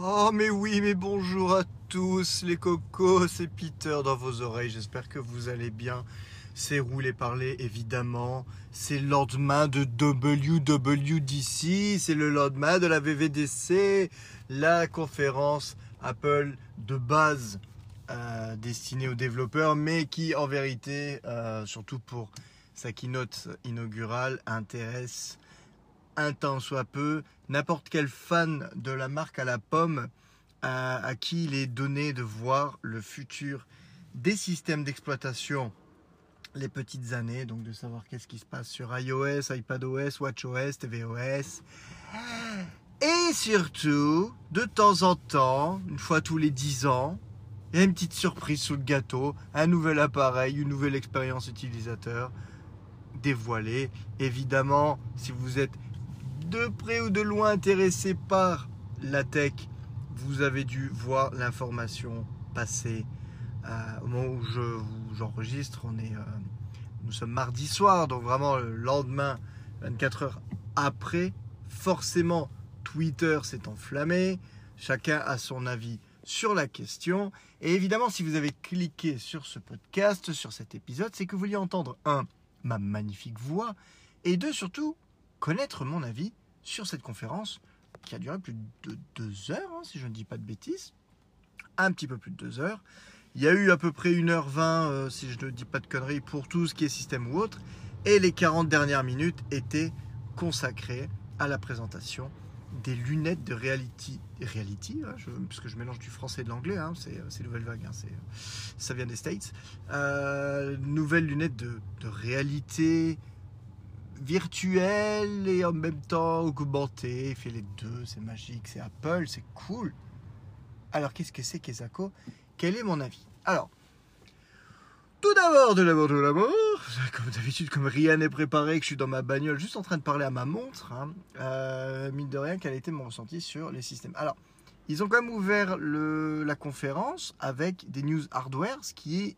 Oh mais oui, mais bonjour à tous les cocos, c'est Peter dans vos oreilles, j'espère que vous allez bien. C'est roulé parler évidemment, c'est le lendemain de WWDC, c'est le lendemain de la VVDC, la conférence Apple de base euh, destinée aux développeurs, mais qui en vérité, euh, surtout pour sa keynote inaugurale, intéresse un temps soit peu n'importe quel fan de la marque à la pomme à, qui il est donné de voir le futur des systèmes d'exploitation les petites années, donc de savoir qu'est-ce qui se passe sur iOS, iPadOS, WatchOS, tvOS. Et surtout, de temps en temps, une fois tous les 10 ans, il y a une petite surprise sous le gâteau, un nouvel appareil, une nouvelle expérience utilisateur dévoilée. Évidemment, si vous êtes de près ou de loin intéressé par la tech, vous avez dû voir l'information passer euh, au moment où je j'enregistre. On est, euh, nous sommes mardi soir, donc vraiment le lendemain, 24 heures après. Forcément, Twitter s'est enflammé. Chacun a son avis sur la question. Et évidemment, si vous avez cliqué sur ce podcast, sur cet épisode, c'est que vous vouliez entendre un ma magnifique voix et deux surtout connaître mon avis sur cette conférence qui a duré plus de deux heures, hein, si je ne dis pas de bêtises. Un petit peu plus de deux heures. Il y a eu à peu près 1h20, euh, si je ne dis pas de conneries, pour tout ce qui est système ou autre. Et les 40 dernières minutes étaient consacrées à la présentation des lunettes de reality. Reality, hein, parce que je mélange du français et de l'anglais, hein, c'est nouvelle vague, hein, ça vient des States. Euh, nouvelles lunettes de réalité virtuel et en même temps augmenté. Il fait les deux, c'est magique, c'est Apple, c'est cool. Alors qu'est-ce que c'est qu'Esako Quel est mon avis? Alors, tout d'abord, de l'abord, de l'abord, comme d'habitude, comme rien n'est préparé, que je suis dans ma bagnole juste en train de parler à ma montre, hein, euh, mine de rien, quel été mon ressenti sur les systèmes? Alors, ils ont quand même ouvert la conférence avec des news hardware, ce qui est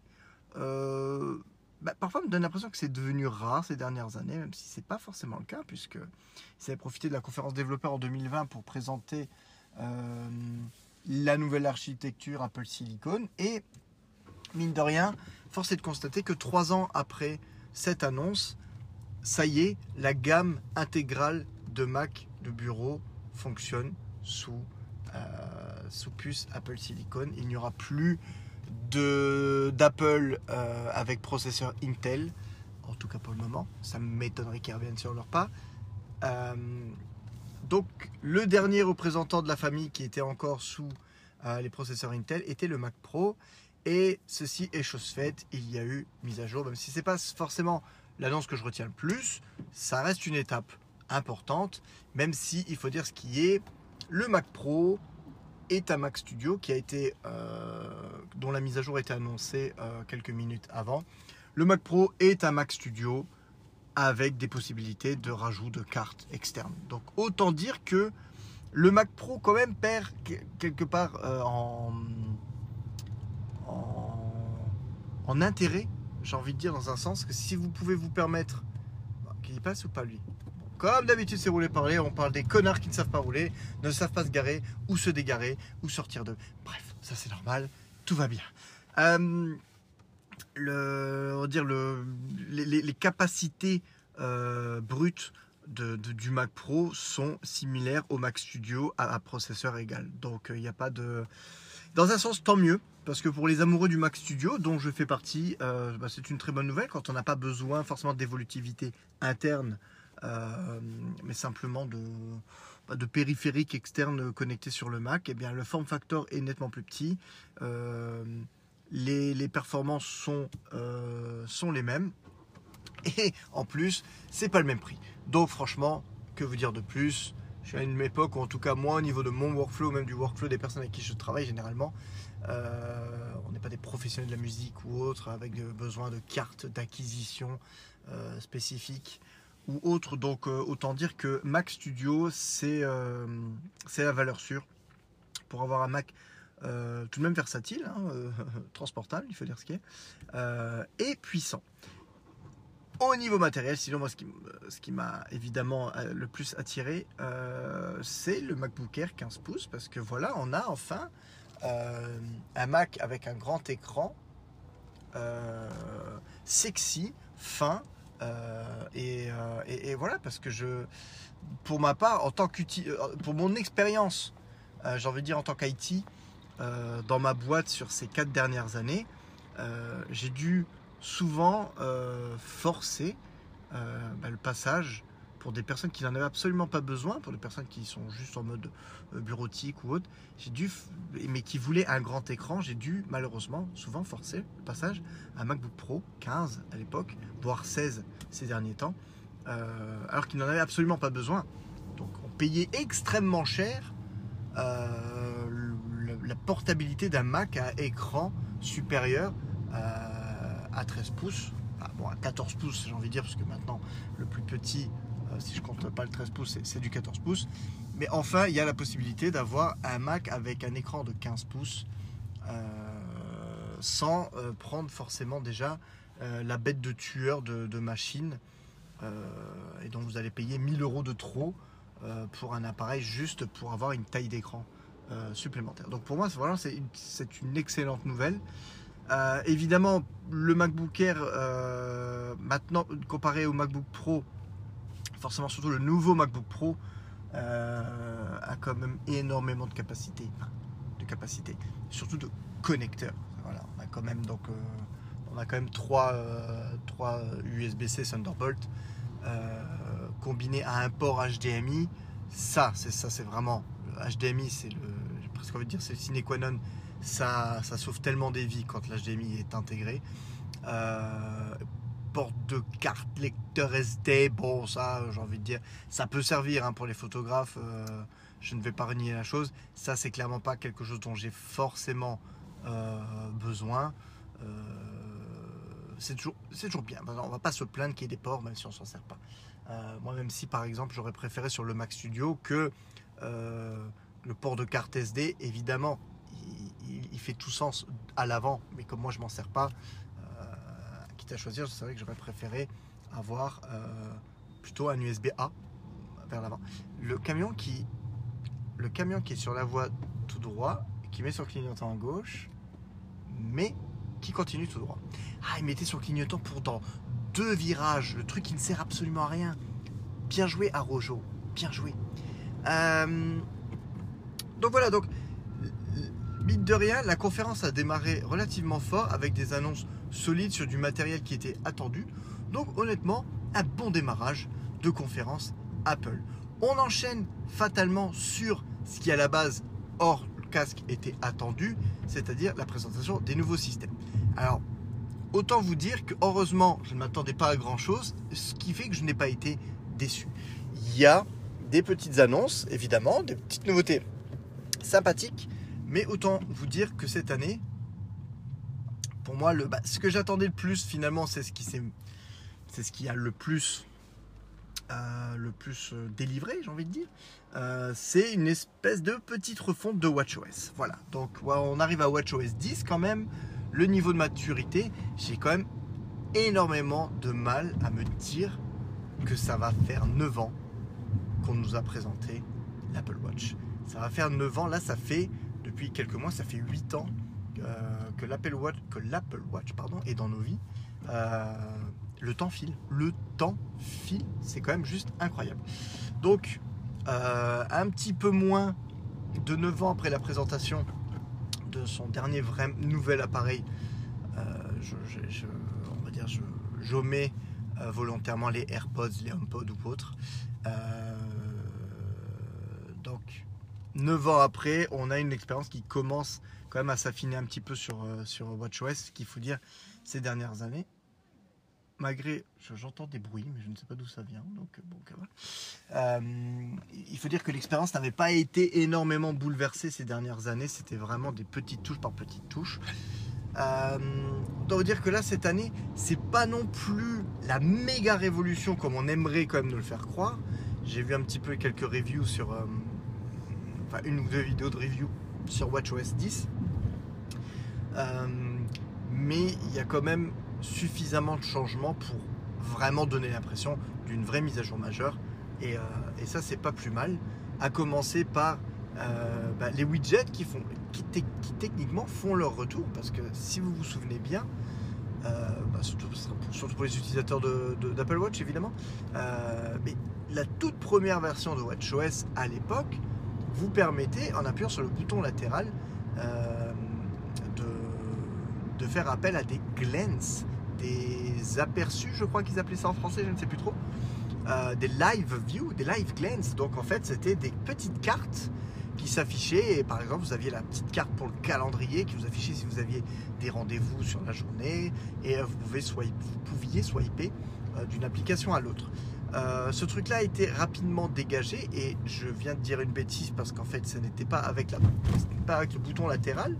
euh, bah, parfois me donne l'impression que c'est devenu rare ces dernières années, même si ce n'est pas forcément le cas, puisque ils avaient profité de la conférence développeur en 2020 pour présenter euh, la nouvelle architecture Apple Silicon. Et mine de rien, force est de constater que trois ans après cette annonce, ça y est, la gamme intégrale de Mac de bureau fonctionne sous, euh, sous puce Apple Silicon. Il n'y aura plus d'Apple euh, avec processeur Intel, en tout cas pour le moment. Ça m'étonnerait qu'ils reviennent sur leur pas. Euh, donc le dernier représentant de la famille qui était encore sous euh, les processeurs Intel était le Mac Pro. Et ceci est chose faite, il y a eu mise à jour, même si ce n'est pas forcément l'annonce que je retiens le plus, ça reste une étape importante, même si il faut dire ce qui est, le Mac Pro est un Mac Studio qui a été, euh, dont la mise à jour a été annoncée euh, quelques minutes avant. Le Mac Pro est un Mac Studio avec des possibilités de rajout de cartes externes. Donc autant dire que le Mac Pro quand même perd quelque part euh, en, en, intérêt, j'ai envie de dire dans un sens que si vous pouvez vous permettre, qu'il y passe ou pas lui? Comme d'habitude, c'est rouler parler. On parle des connards qui ne savent pas rouler, ne savent pas se garer, ou se dégarer, ou sortir de. Bref, ça c'est normal, tout va bien. Euh, dire le, les, capacités euh, brutes du Mac Pro sont similaires au Mac Studio à, processeur égal. Donc il n'y a pas de. Dans un sens, tant mieux, parce que pour les amoureux du Mac Studio, dont je fais partie, euh, bah, c'est une très bonne nouvelle quand on n'a pas besoin forcément d'évolutivité interne euh, mais simplement de, bah, de périphériques externes connectés sur le Mac, eh bien, le form factor est nettement plus petit. Euh, les, performances sont, euh, sont les mêmes. Et en plus, c'est pas le même prix. Donc franchement, que vous dire de plus? Je suis à une époque où en tout cas moi au niveau de mon workflow, même du workflow des personnes avec qui je travaille généralement, on n'est pas des professionnels de la musique ou autres avec besoin de cartes d'acquisition spécifiques ou autre. Donc euh, autant dire que Mac Studio, euh, c'est la valeur sûre pour avoir un Mac euh, tout de même versatile, hein, transportable, il faut dire ce qui est, et puissant. Au niveau matériel, sinon moi ce qui, ce qui m'a évidemment le plus attiré, c'est le MacBook Air 15 pouces parce que voilà, on a enfin un Mac avec un grand écran, sexy, fin, et, et, voilà parce que je, pour ma part, en tant pour mon expérience, j'ai envie de dire en tant qu'IT, dans ma boîte sur ces quatre dernières années, j'ai dû souvent euh, forcer euh, bah, le passage pour des personnes qui n'en avaient absolument pas besoin, pour des personnes qui sont juste en mode euh, bureautique ou autre, j'ai dû, mais qui voulaient un grand écran, j'ai dû malheureusement souvent forcer le passage à MacBook Pro 15 à l'époque, voire 16 ces derniers temps, alors qu'ils n'en avaient absolument pas besoin. Donc on payait extrêmement cher la portabilité d'un Mac à écran supérieur à 13 pouces. bon, à 14 pouces, j'ai envie de dire, parce que maintenant, le plus petit, euh, si je compte pas le 13 pouces, c'est du 14 pouces. Mais enfin, il y a la possibilité d'avoir un Mac avec un écran de 15 pouces euh, sans euh, prendre forcément déjà la bête de tueur de, machine. et donc, vous allez payer 1000 euros de trop pour un appareil juste pour avoir une taille d'écran supplémentaire. Donc, pour moi, voilà, c'est une excellente nouvelle. Euh, évidemment, le MacBook Air, euh, maintenant, comparé au MacBook Pro, forcément surtout le nouveau MacBook Pro, euh, a quand même énormément de capacité, de surtout de connecteurs. Voilà, on a quand même donc, on a quand même trois, trois USB-C Thunderbolt combinés à un port HDMI. Ça, c'est ça, c'est vraiment HDMI, c'est le, j'ai presque envie de dire, c'est le sine qua non ça, sauve tellement des vies quand l'HDMI est intégré. Euh, porte de carte lecteur SD, bon ça j'ai envie de dire, ça peut servir hein, pour les photographes, euh, je ne vais pas renier la chose, ça c'est clairement pas quelque chose dont j'ai forcément euh, besoin. c'est toujours, toujours bien, on va pas se plaindre qu'il y ait des ports même si on s'en sert pas. moi même si par exemple j'aurais préféré sur le Mac Studio que le port de carte SD, évidemment, il, fait tout sens à l'avant, mais comme moi je m'en sers pas, euh, quitte à choisir, je savais que j'aurais préféré avoir euh, plutôt un USB A vers l'avant. Le camion qui, le camion qui est sur la voie tout droit, qui met le clignotant à gauche, mais qui continue tout droit. Ah, il mettait le clignotant pour dans deux virages, le truc qui ne sert absolument à rien. Bien joué à Rojo, bien joué. Euh, donc voilà, donc Mine de rien, la conférence a démarré relativement fort avec des annonces solides sur du matériel qui était attendu. Donc honnêtement, un bon démarrage de conférence Apple. On enchaîne fatalement sur ce qui à la base hors casque était attendu, c'est-à-dire la présentation des nouveaux systèmes. Alors, autant vous dire que heureusement, je ne m'attendais pas à grand-chose, ce qui fait que je n'ai pas été déçu. Il y a des petites annonces, évidemment, des petites nouveautés sympathiques, mais autant vous dire que cette année, pour moi, bah, ce que j'attendais le plus finalement, c'est ce qui c'est ce qui a le plus, euh, le plus euh, délivré, j'ai envie de dire. Euh, c'est une espèce de petite refonte de WatchOS. Voilà. Donc on arrive à WatchOS 10 quand même. Le niveau de maturité, j'ai quand même énormément de mal à me dire que ça va faire 9 ans qu'on nous a présenté l'Apple Watch. Ça va faire 9 ans, là ça fait depuis quelques mois, ça fait 8 ans que l'Apple Watch, que l'Apple Watch pardon, est dans nos vies. Euh, le temps file. Le temps file. C'est quand même juste incroyable. Donc, euh, un petit peu moins de 9 ans après la présentation de son dernier vrai nouvel appareil, on va dire, j'omets volontairement les AirPods, les HomePod ou autres. donc, 9 ans après, on a une expérience qui commence quand même à s'affiner un petit peu sur, euh, sur WatchOS, ce qu'il faut dire ces dernières années. Malgré, j'entends des bruits, mais je ne sais pas d'où ça vient, donc bon, euh, il faut dire que l'expérience n'avait pas été énormément bouleversée ces dernières années, c'était vraiment des petites touches par petites touches. Euh, on doit dire que là, cette année, c'est pas non plus la méga révolution comme on aimerait quand même nous le faire croire. J'ai vu un petit peu quelques reviews sur, euh, une ou deux vidéos de review sur WatchOS 10. Euh, mais il y a quand même suffisamment de changements pour vraiment donner l'impression d'une vraie mise à jour majeure. Et, euh, ça, c'est pas plus mal. À commencer par euh, bah, les widgets qui, font, qui, techniquement font leur retour. Parce que si vous vous souvenez bien, bah, surtout, pour, les utilisateurs d'Apple Watch évidemment, mais la toute première version de WatchOS à l'époque vous permettait, en appuyant sur le bouton latéral, de faire appel à des glance, des aperçus, je crois qu'ils appelaient ça en français, je ne sais plus trop. Euh, des live view, des live glance. Donc en fait, c'était des petites cartes qui s'affichaient. Et par exemple, vous aviez la petite carte pour le calendrier qui vous affichait si vous aviez des rendez-vous sur la journée. Et euh, vous, pouvez swipe, vous pouviez swiper euh, d'une application à l'autre. ce truc-là a été rapidement dégagé et je viens de dire une bêtise parce qu'en fait, ce n'était pas pas avec le bouton latéral,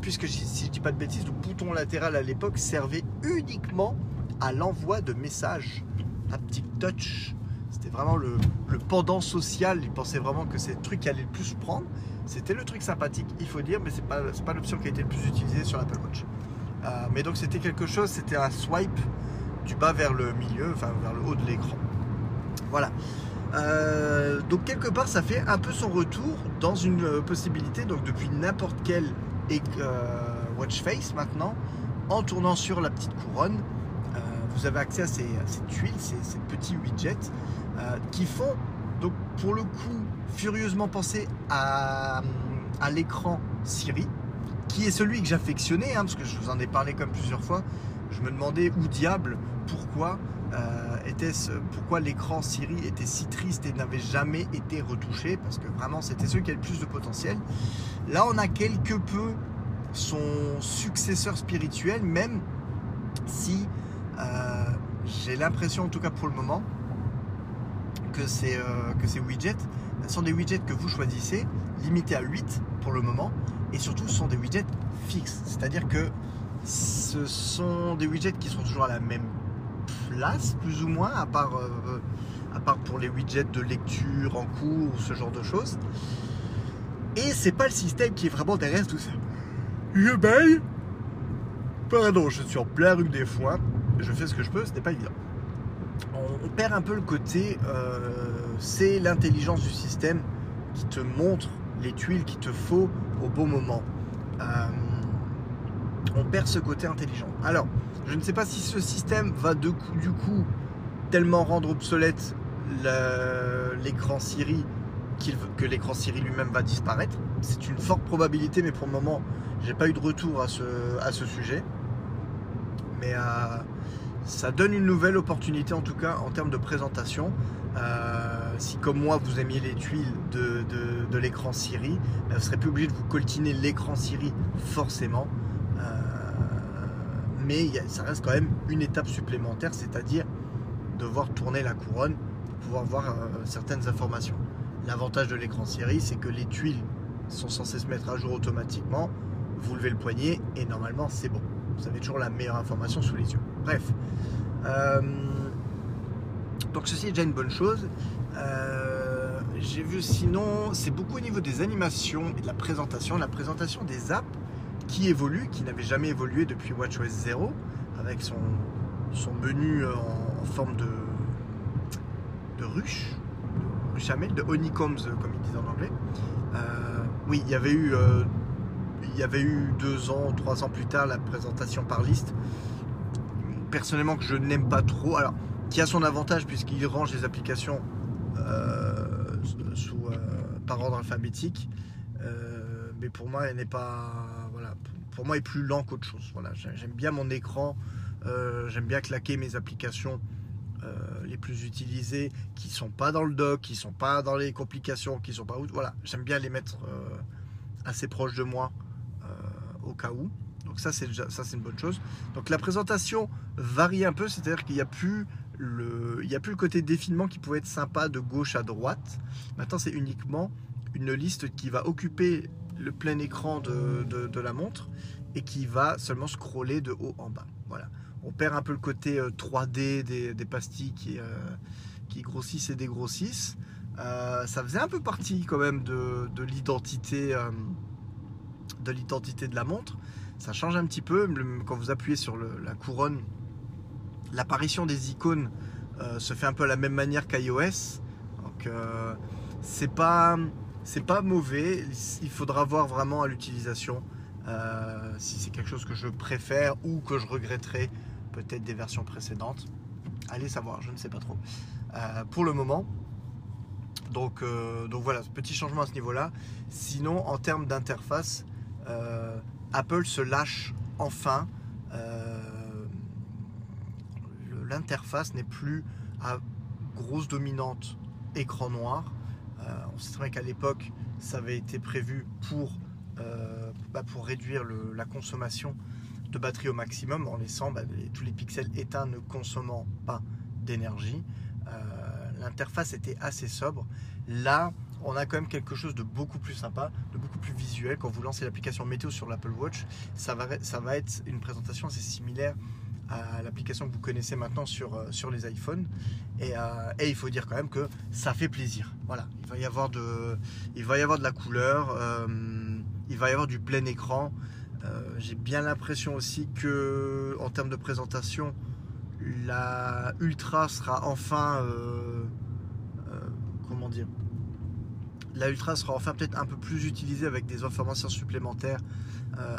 puisque si je dis pas de bêtises, le bouton latéral à l'époque servait uniquement à l'envoi de messages haptic touch. C'était vraiment le, pendant social. Ils pensaient vraiment que c'est le truc qui allait le plus prendre. C'était le truc sympathique, il faut dire, mais c'est pas, pas l'option qui a été le plus utilisée sur l'Apple Watch. Euh, mais donc c'était quelque chose, c'était un swipe du bas vers le milieu, enfin vers le haut de l'écran. Voilà. Euh, donc quelque part, ça fait un peu son retour dans une euh, possibilité, donc depuis n'importe quel watch face maintenant, en tournant sur la petite couronne, vous avez accès à ces, tuiles, ces, petits widgets euh, qui font, donc pour le coup, furieusement penser à, l'écran Siri, qui est celui que j'affectionnais, hein, parce que je vous en ai parlé comme plusieurs fois. Je me demandais où diable, pourquoi euh, était-ce, pourquoi l'écran Siri était si triste et n'avait jamais été retouché, parce que vraiment c'était celui qui avait le plus de potentiel. Là, on a quelque peu son successeur spirituel, même si euh, j'ai l'impression, en tout cas pour le moment, que ces, euh, que ces widgets sont des widgets que vous choisissez, limités à 8 pour le moment, et surtout ce sont des widgets fixes. C'est-à-dire que ce sont des widgets qui sont toujours à la même place, plus ou moins, à part, euh, à part pour les widgets de lecture en cours ou ce genre de choses. Et c'est pas le système qui est vraiment derrière tout ça. Baille. Pardon, je suis en plein rue des foins je fais ce que je peux, ce n'est pas évident. On, perd un peu le côté, euh, c'est l'intelligence du système qui te montre les tuiles qu'il te faut au bon moment. Euh, on perd ce côté intelligent. Alors, je ne sais pas si ce système va du coup tellement rendre obsolète l'écran Siri que l'écran Siri lui-même va disparaître. C'est une forte probabilité, mais pour le moment, j'ai pas eu de retour à ce, à ce sujet. Mais euh, ça donne une nouvelle opportunité en tout cas en termes de présentation. Euh, si comme moi vous aimiez les tuiles de, l'écran Siri, ben, vous ne serez plus obligé de vous coltiner l'écran Siri forcément. Mais ça reste quand même une étape supplémentaire, c'est-à-dire devoir tourner la couronne pour pouvoir voir euh, certaines informations. L'avantage de l'écran Siri, c'est que les tuiles sont censées se mettre à jour automatiquement. Vous levez le poignet et normalement c'est bon vous avez toujours la meilleure information sous les yeux. Bref. Euh, donc ceci est déjà une bonne chose. Euh, j'ai vu sinon, c'est beaucoup au niveau des animations et de la présentation. La présentation des apps qui évoluent, qui n'avaient jamais évolué depuis WatchOS 0, avec son, son menu en, forme de, de ruche, de ruchamel, de honeycombs comme ils disent en anglais. Euh, oui, il y avait eu il y avait eu deux ans, trois ans plus tard la présentation par liste. Personnellement, que je n'aime pas trop. Alors, qui a son avantage puisqu'il range les applications euh, sous, euh, par ordre alphabétique. Euh, mais pour moi, elle n'est pas. Pour moi, est plus lent qu'autre chose. Voilà, j'aime bien mon écran. j'aime bien claquer mes applications les plus utilisées qui sont pas dans le dock, qui sont pas dans les complications, qui sont pas où. Voilà, j'aime bien les mettre assez proches de moi au cas où. Donc ça c'est ça c'est une bonne chose. Donc la présentation varie un peu, c'est-à-dire qu'il n'y a plus le il y a plus le côté défilement qui pouvait être sympa de gauche à droite. Maintenant c'est uniquement une liste qui va occuper le plein écran de, de, la montre et qui va seulement scroller de haut en bas. Voilà. On perd un peu le côté 3D euh, des, pastilles qui, euh, qui grossissent et dégrossissent. Euh, ça faisait un peu partie quand même de, de l'identité de de la montre. Ça change un petit peu quand vous appuyez sur la couronne. l'apparition des icônes se fait un peu à la même manière qu'iOS. Donc c'est pas c'est pas mauvais. Il faudra voir vraiment à l'utilisation euh, si c'est quelque chose que je préfère ou que je regretterai peut-être des versions précédentes. Allez savoir, je ne sais pas trop. pour le moment. Donc, donc voilà, petit changement à ce niveau-là. Sinon, en termes d'interface, Apple se lâche enfin l'interface n'est plus à grosse dominante écran noir. Euh, on sait très bien qu'à l'époque, ça avait été prévu pour, euh, bah, réduire la consommation de batterie au maximum en laissant bah, tous les pixels éteints ne consommant pas d'énergie. Euh, l'interface était assez sobre. Là, on a quand même quelque chose de beaucoup plus sympa, de beaucoup plus visuel. Quand vous lancez l'application météo sur l'Apple Watch, ça va être une présentation assez similaire l'application que vous connaissez maintenant sur, euh, sur les iPhones. Euh, et, il faut dire quand même que ça fait plaisir. Voilà, il va y avoir de, il va y avoir de la couleur, euh, il va y avoir du plein écran. J'ai bien l'impression aussi que en termes de présentation, la Ultra sera enfin, comment dire, la Ultra sera enfin peut-être un peu plus utilisée avec des informations supplémentaires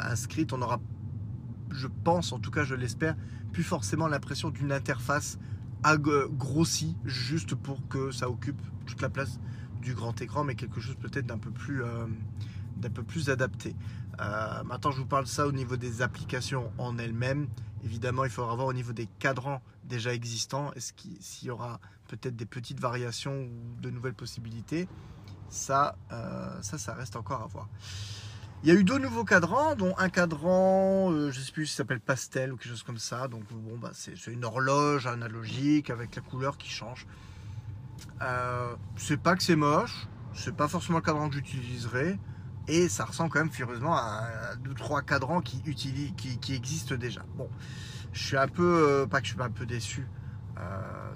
inscrites. On aura je pense, en tout cas je l'espère, plus forcément l'impression d'une interface grossie juste pour que ça occupe toute la place du grand écran, mais quelque chose peut-être d'un peu plus, euh, adapté. Euh, maintenant, je vous parle de ça au niveau des applications en elles-mêmes. Évidemment, il faudra voir au niveau des cadrans déjà existants, est-ce qu'il y aura peut-être des petites variations ou de nouvelles possibilités? Ça, euh, ça, ça reste encore à voir. Il y a eu deux nouveaux cadrans, dont un cadran, euh, je ne sais plus, si s'appelle pastel ou quelque chose comme ça. Donc bon, bah, c'est une horloge analogique avec la couleur qui change. Euh, c'est pas que c'est moche, c'est pas forcément le cadran que j'utiliserai, et ça ressemble quand même furieusement à, deux trois cadrans qui, qui, existent déjà. Bon, je suis un peu, euh, pas que je suis un peu déçu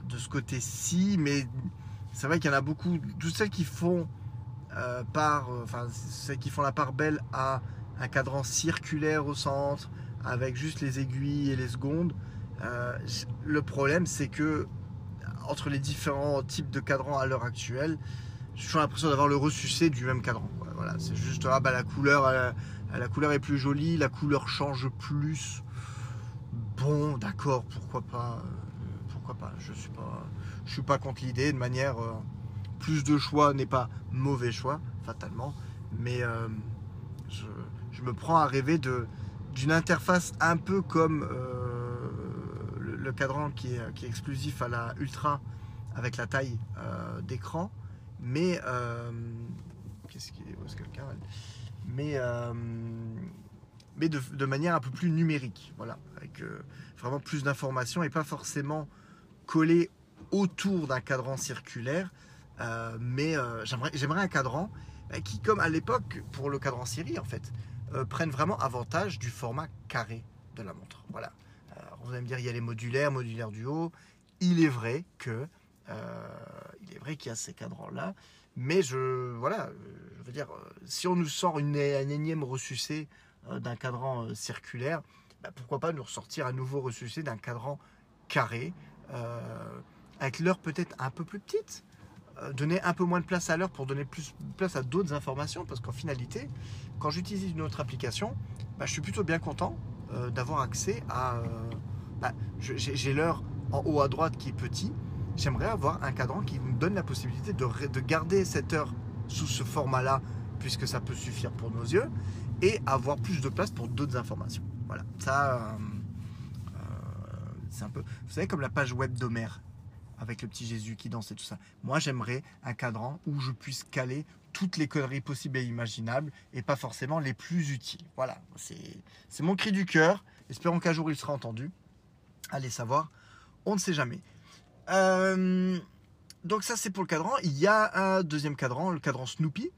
de ce côté-ci, mais c'est vrai qu'il y en a beaucoup, toutes celles qui font euh, par, euh, enfin, celles qui font la part belle à un cadran circulaire au centre, avec juste les aiguilles et les secondes. Euh, le problème, c'est que entre les différents types de cadrans à l'heure actuelle, j'ai l'impression d'avoir le ressucé du même cadran. Voilà, c'est juste ah, bah, la couleur, la couleur est plus jolie, la couleur change plus. Bon, d'accord, pourquoi pas, pourquoi pas. Je suis pas, je suis pas contre l'idée de manière plus de choix n'est pas mauvais choix, fatalement. Mais euh, je, me prends à rêver d'une interface un peu comme euh, le, cadran qui est, exclusif à la Ultra avec la taille euh, d'écran. Mais qu'est-ce qui est, mais de, manière un peu plus numérique, voilà, avec vraiment plus d'informations et pas forcément collé autour d'un cadran circulaire, euh, mais euh, j'aimerais un cadran euh, qui, comme à l'époque pour le cadran série en fait, prenne vraiment avantage du format carré de la montre. Voilà. vous allez me dire, il y a les modulaires, modulaires du haut. Il est vrai que est vrai qu'il y a ces cadrans-là, mais je voilà, je veux dire, si on nous sort une, un énième ressucé d'un cadran circulaire, bah, pourquoi pas nous ressortir un nouveau ressucé d'un cadran carré, avec l'heure peut-être un peu plus petite, donner un peu moins de place à l'heure pour donner plus de place à d'autres informations parce qu'en finalité, quand j'utilise une autre application, bah, je suis plutôt bien content euh, d'avoir accès à. Euh, bah, j'ai l'heure en haut à droite qui est petit. J'aimerais avoir un cadran qui me donne la possibilité de, de garder cette heure sous ce format-là, puisque ça peut suffire pour nos yeux, et avoir plus de place pour d'autres informations. Voilà, ça, c'est un peu. Vous savez, comme la page web d'Homère avec le petit Jésus qui danse et tout ça. Moi, j'aimerais un cadran où je puisse caler toutes les conneries possibles et imaginables et pas forcément les plus utiles. Voilà, c'est mon cri du cœur. Espérons qu'un jour il sera entendu. Allez savoir, on ne sait jamais. Euh, donc ça c'est pour le cadran. Il y a un deuxième cadran, le cadran Snoopy,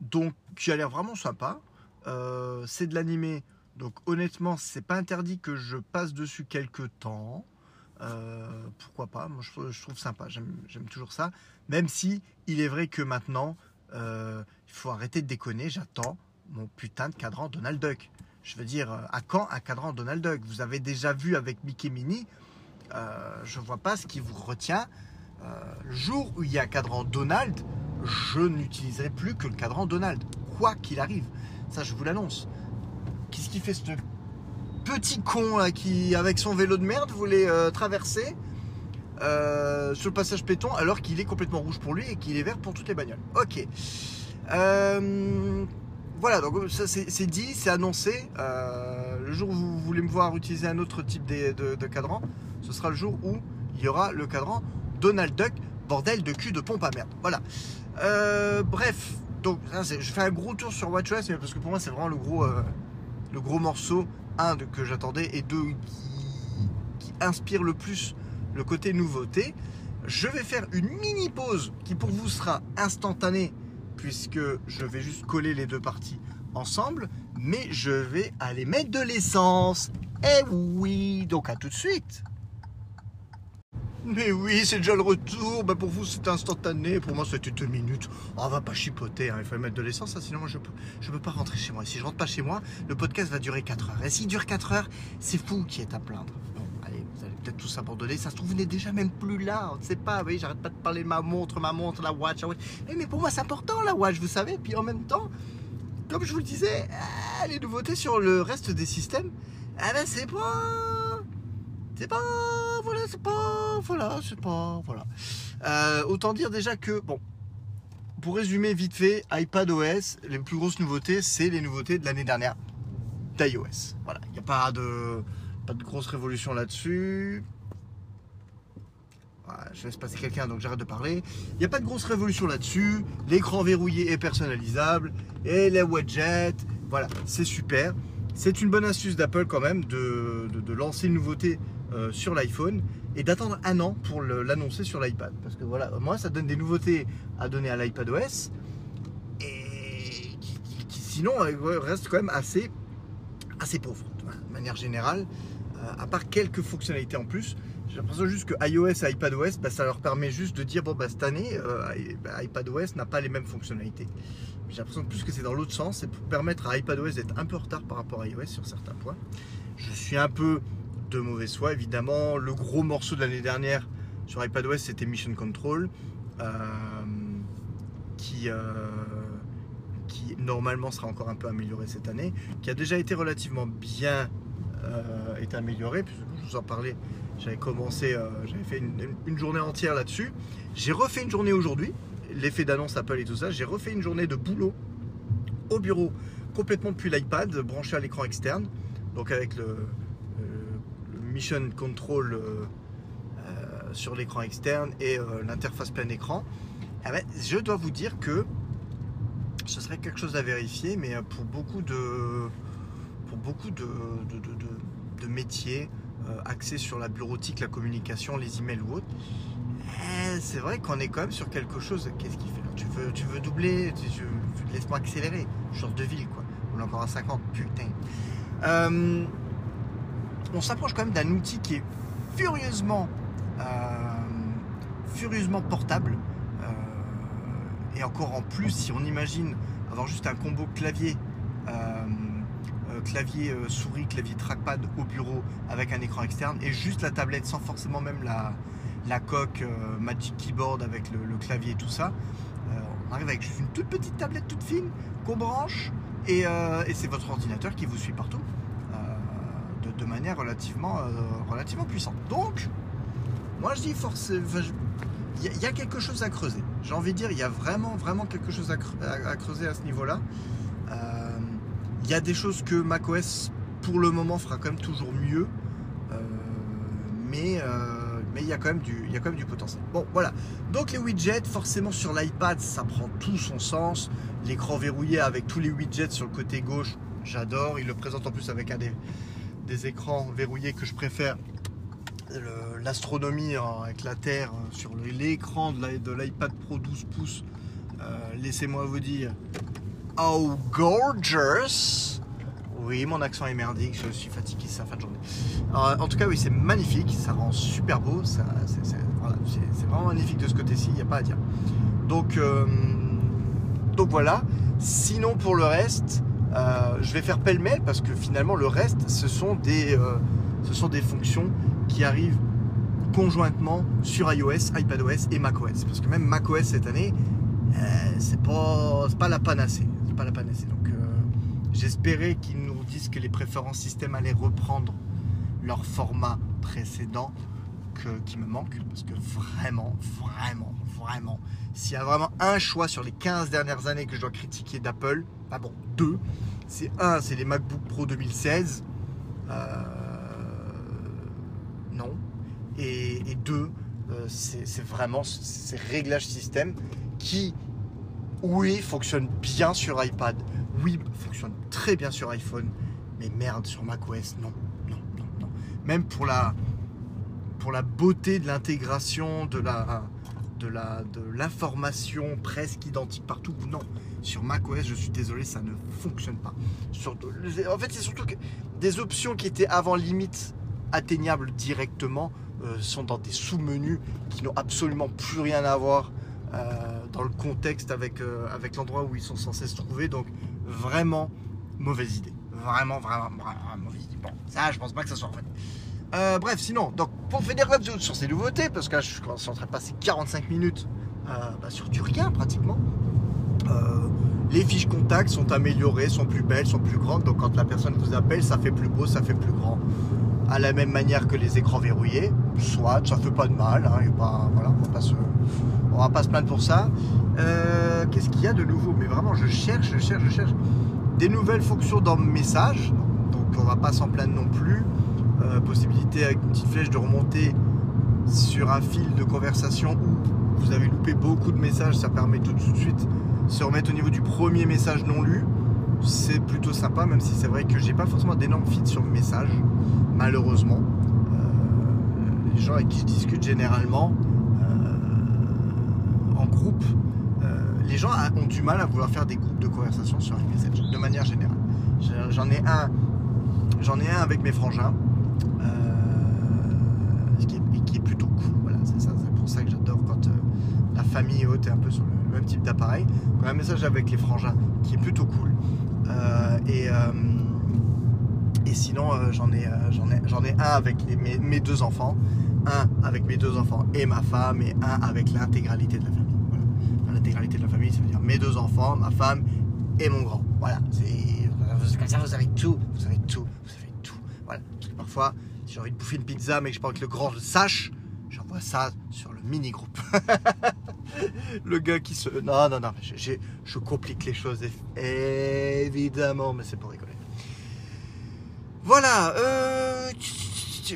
donc qui a l'air vraiment sympa. Euh, c'est de l'animé, donc honnêtement c'est pas interdit que je passe dessus quelques temps. Euh, pourquoi pas Moi, je, trouve sympa. J'aime toujours ça. Même si il est vrai que maintenant, euh, il faut arrêter de déconner. J'attends mon putain de cadran Donald Duck. Je veux dire, à quand un cadran Donald Duck? Vous avez déjà vu avec Mickey Mini je ne vois pas ce qui vous retient. le jour où il y a un cadran Donald, je n'utiliserai plus que le cadran Donald, quoi qu'il arrive. Ça, je vous l'annonce. Qu'est-ce qui fait ce petit con qui, avec son vélo de merde, voulait traverser euh, sur le passage péton alors qu'il est complètement rouge pour lui et qu'il est vert pour toutes les bagnoles. Ok. Euh, voilà, donc ça c'est dit, c'est annoncé. Euh, le jour où vous voulez me voir utiliser un autre type de, cadran, ce sera le jour où il y aura le cadran Donald Duck, bordel de cul de pompe à merde. Voilà. bref, donc je fais un gros tour sur WatchOS parce que pour moi c'est vraiment le gros, le gros morceau, un que j'attendais et deux qui, qui inspire le plus le côté nouveauté. Je vais faire une mini pause qui pour vous sera instantanée puisque je vais juste coller les deux parties ensemble, mais je vais aller mettre de l'essence. Eh oui, donc à tout de suite. Mais oui, c'est déjà le retour. Bah pour vous, c'est instantané. Pour moi, c'était deux minutes. Oh, on va pas chipoter. Hein. Il faut mettre de l'essence. Sinon, moi, je peux, je peux pas rentrer chez moi. Et si je rentre pas chez moi, le podcast va durer 4 heures. Et s'il dure 4 heures, c'est fou qui est à plaindre peut-être tous abandonné. Ça se trouve, vous n'êtes déjà même plus là. On ne sait pas. Oui, j'arrête pas de parler de ma montre, ma montre, la watch. Mais, pour moi, c'est important la watch, vous savez. Puis en même temps, comme je vous le disais, ah, les nouveautés sur le reste des systèmes, ah ben c'est pas. C'est pas. C'est pas. Voilà, c'est pas. Voilà. Euh, autant dire déjà que, bon, pour résumer vite fait, iPad OS, les plus grosses nouveautés, c'est les nouveautés de l'année dernière d'iOS. Voilà, il n'y a pas de pas de grosse révolution là-dessus. je laisse passer quelqu'un donc j'arrête de parler. Il n'y a pas de grosse révolution là-dessus. L'écran verrouillé est personnalisable. Et les widgets, voilà, c'est super. C'est une bonne astuce d'Apple quand même de, lancer une nouveauté euh, sur l'iPhone et d'attendre un an pour l'annoncer sur l'iPad. Parce que voilà, moi ça donne des nouveautés à donner à l'iPad OS et qui, sinon euh, reste quand même assez, assez pauvre de manière générale. Euh, à part quelques fonctionnalités en plus. J'ai l'impression juste que iOS et iPadOS, bah, ça leur permet juste de dire bon bah cette année, bah, iPadOS n'a pas les mêmes fonctionnalités. J'ai l'impression plus que c'est dans l'autre sens, c'est pour permettre à iPadOS d'être un peu en retard par rapport à iOS sur certains points. Je suis un peu de mauvaise foi, évidemment. Le gros morceau de l'année dernière sur iPadOS, c'était Mission Control, euh, qui, qui normalement sera encore un peu amélioré cette année, qui a déjà été relativement bien euh, est amélioré. Puisque je vous en parlais, j'avais commencé, euh, j'avais fait une, journée entière là-dessus. J'ai refait une journée aujourd'hui, l'effet d'annonce Apple et tout ça. J'ai refait une journée de boulot au bureau, complètement depuis l'iPad, branché à l'écran externe. Donc avec le, Mission Control euh, sur l'écran externe et l'interface plein écran. Eh ben, je dois vous dire que ce serait quelque chose à vérifier, mais pour beaucoup de beaucoup de, métiers euh, axés sur la bureautique, la communication, les emails ou autres. Eh, c'est vrai qu'on est quand même sur quelque chose. Qu'est-ce qu'il fait là tu veux, tu veux doubler Laisse-moi accélérer. Genre de ville, quoi. On est encore à 50. Putain. Euh, on s'approche quand même d'un outil qui est furieusement, euh, portable. et encore en plus, si on imagine avoir juste un combo clavier clavier euh, souris, clavier trackpad au bureau avec un écran externe et juste la tablette sans forcément même la, coque euh, Magic Keyboard avec le, clavier et tout ça. Euh, on arrive avec juste une toute petite tablette toute fine qu'on branche et, c'est votre ordinateur qui vous suit partout de, manière relativement, relativement puissante. Donc, moi je dis forcément, il y, a quelque chose à creuser. J'ai envie de dire, il y a vraiment, vraiment quelque chose à, creuser à ce niveau-là. Il y a des choses que macOS pour le moment fera quand même toujours mieux. Euh, mais euh, il y, a quand même du, il quand même du potentiel. Bon, voilà. Donc les widgets, forcément sur l'iPad, ça prend tout son sens. L'écran verrouillé avec tous les widgets sur le côté gauche, j'adore. Il le présente en plus avec un des, des écrans verrouillés que je préfère. L'astronomie hein, avec la Terre euh, sur l'écran de l'iPad Pro 12 pouces. Laissez-moi vous dire, Oh, gorgeous Oui, mon accent est merdique, je suis fatigué, c'est la fin de journée. en tout cas, oui, c'est magnifique, ça rend super beau, c'est vraiment magnifique de ce côté-ci, il n'y a pas à dire. Donc, euh, donc voilà. Sinon, pour le reste, euh, je vais faire pêle-mêle parce que finalement, le reste, ce sont des, euh, ce sont des fonctions qui arrivent conjointement sur iOS, iPadOS et macOS. Parce que même macOS cette année, euh, c'est pas, la panacée. C'est euh, j'espérais qu'ils nous disent que les préférences système allaient reprendre leur format précédent qui me manque. Parce que vraiment, vraiment, vraiment, s'il y a vraiment un choix sur les 15 dernières années que je dois critiquer d'Apple, ah bon, deux. C'est un, c'est les MacBook Pro 2016. Euh, non. Et, deux, euh, c'est vraiment ces réglages système qui, oui, fonctionnent bien sur iPad, oui, fonctionnent très bien sur iPhone, mais merde, sur macOS, non, non, non, non. Même pour la, pour la beauté de l'intégration, de la, de l'information presque identique partout, non. Sur macOS, je suis désolé, ça ne fonctionne pas. en fait, c'est surtout que des options qui étaient avant limite atteignables directement euh, sont dans des sous-menus qui n'ont absolument plus rien à voir euh, dans le contexte avec, euh, avec l'endroit où ils sont censés se trouver. Donc vraiment mauvaise idée. Vraiment, vraiment, vraiment mauvaise idée. Bon, ça, je pense pas que ça soit vrai. bref, sinon, donc pour finir là sur ces nouveautés, parce que là, je suis en train de passer 45 minutes bah, sur du rien pratiquement. les fiches contacts sont améliorées, sont plus belles, sont plus grandes. Donc quand la personne vous appelle, ça fait plus beau, ça fait plus grand à la même manière que les écrans verrouillés. Soit, ça fait pas de mal. Hein, voilà, on va pas se, va pas se plaindre pour ça. Euh, qu'est-ce qu'il y a de nouveau? Mais vraiment, je cherche, je cherche, je cherche des nouvelles fonctions dans Message. Donc, on va pas s'en plaindre non plus. Euh, possibilité avec une petite flèche de remonter sur un fil de conversation où vous avez loupé beaucoup de messages. Ça permet tout de suite se remettre au niveau du premier message non lu c'est plutôt sympa, même si c'est vrai que j'ai pas forcément d'énormes feeds sur mes messages, malheureusement. Euh, les gens avec qui je discute généralement euh, en groupe, les gens ont du mal à vouloir faire des groupes de conversation sur iMessage, de manière générale. J'en ai un, j'en ai un avec mes frangins, qui est, qui, est, plutôt cool. Voilà, c'est pour ça que j'adore quand la famille haute est un peu sur le même type d'appareil. un message avec les frangins qui est plutôt cool. Euh, et, euh, et sinon, euh, j'en ai, j'en ai, j'en ai un avec mes, deux enfants, un avec mes deux enfants et ma femme, et un avec l'intégralité de la famille. L'intégralité de la famille, ça veut dire mes deux enfants, ma femme et mon grand. Voilà, c'est comme ça, vous avez tout, vous avez tout, vous avez tout. Voilà. Si j'ai envie de bouffer une pizza, mais que je pas que le grand le sache, j'envoie ça sur le mini groupe. le gars qui se. Non, non, non, je, complique les choses, évidemment, mais c'est pour rigoler. Voilà, euh,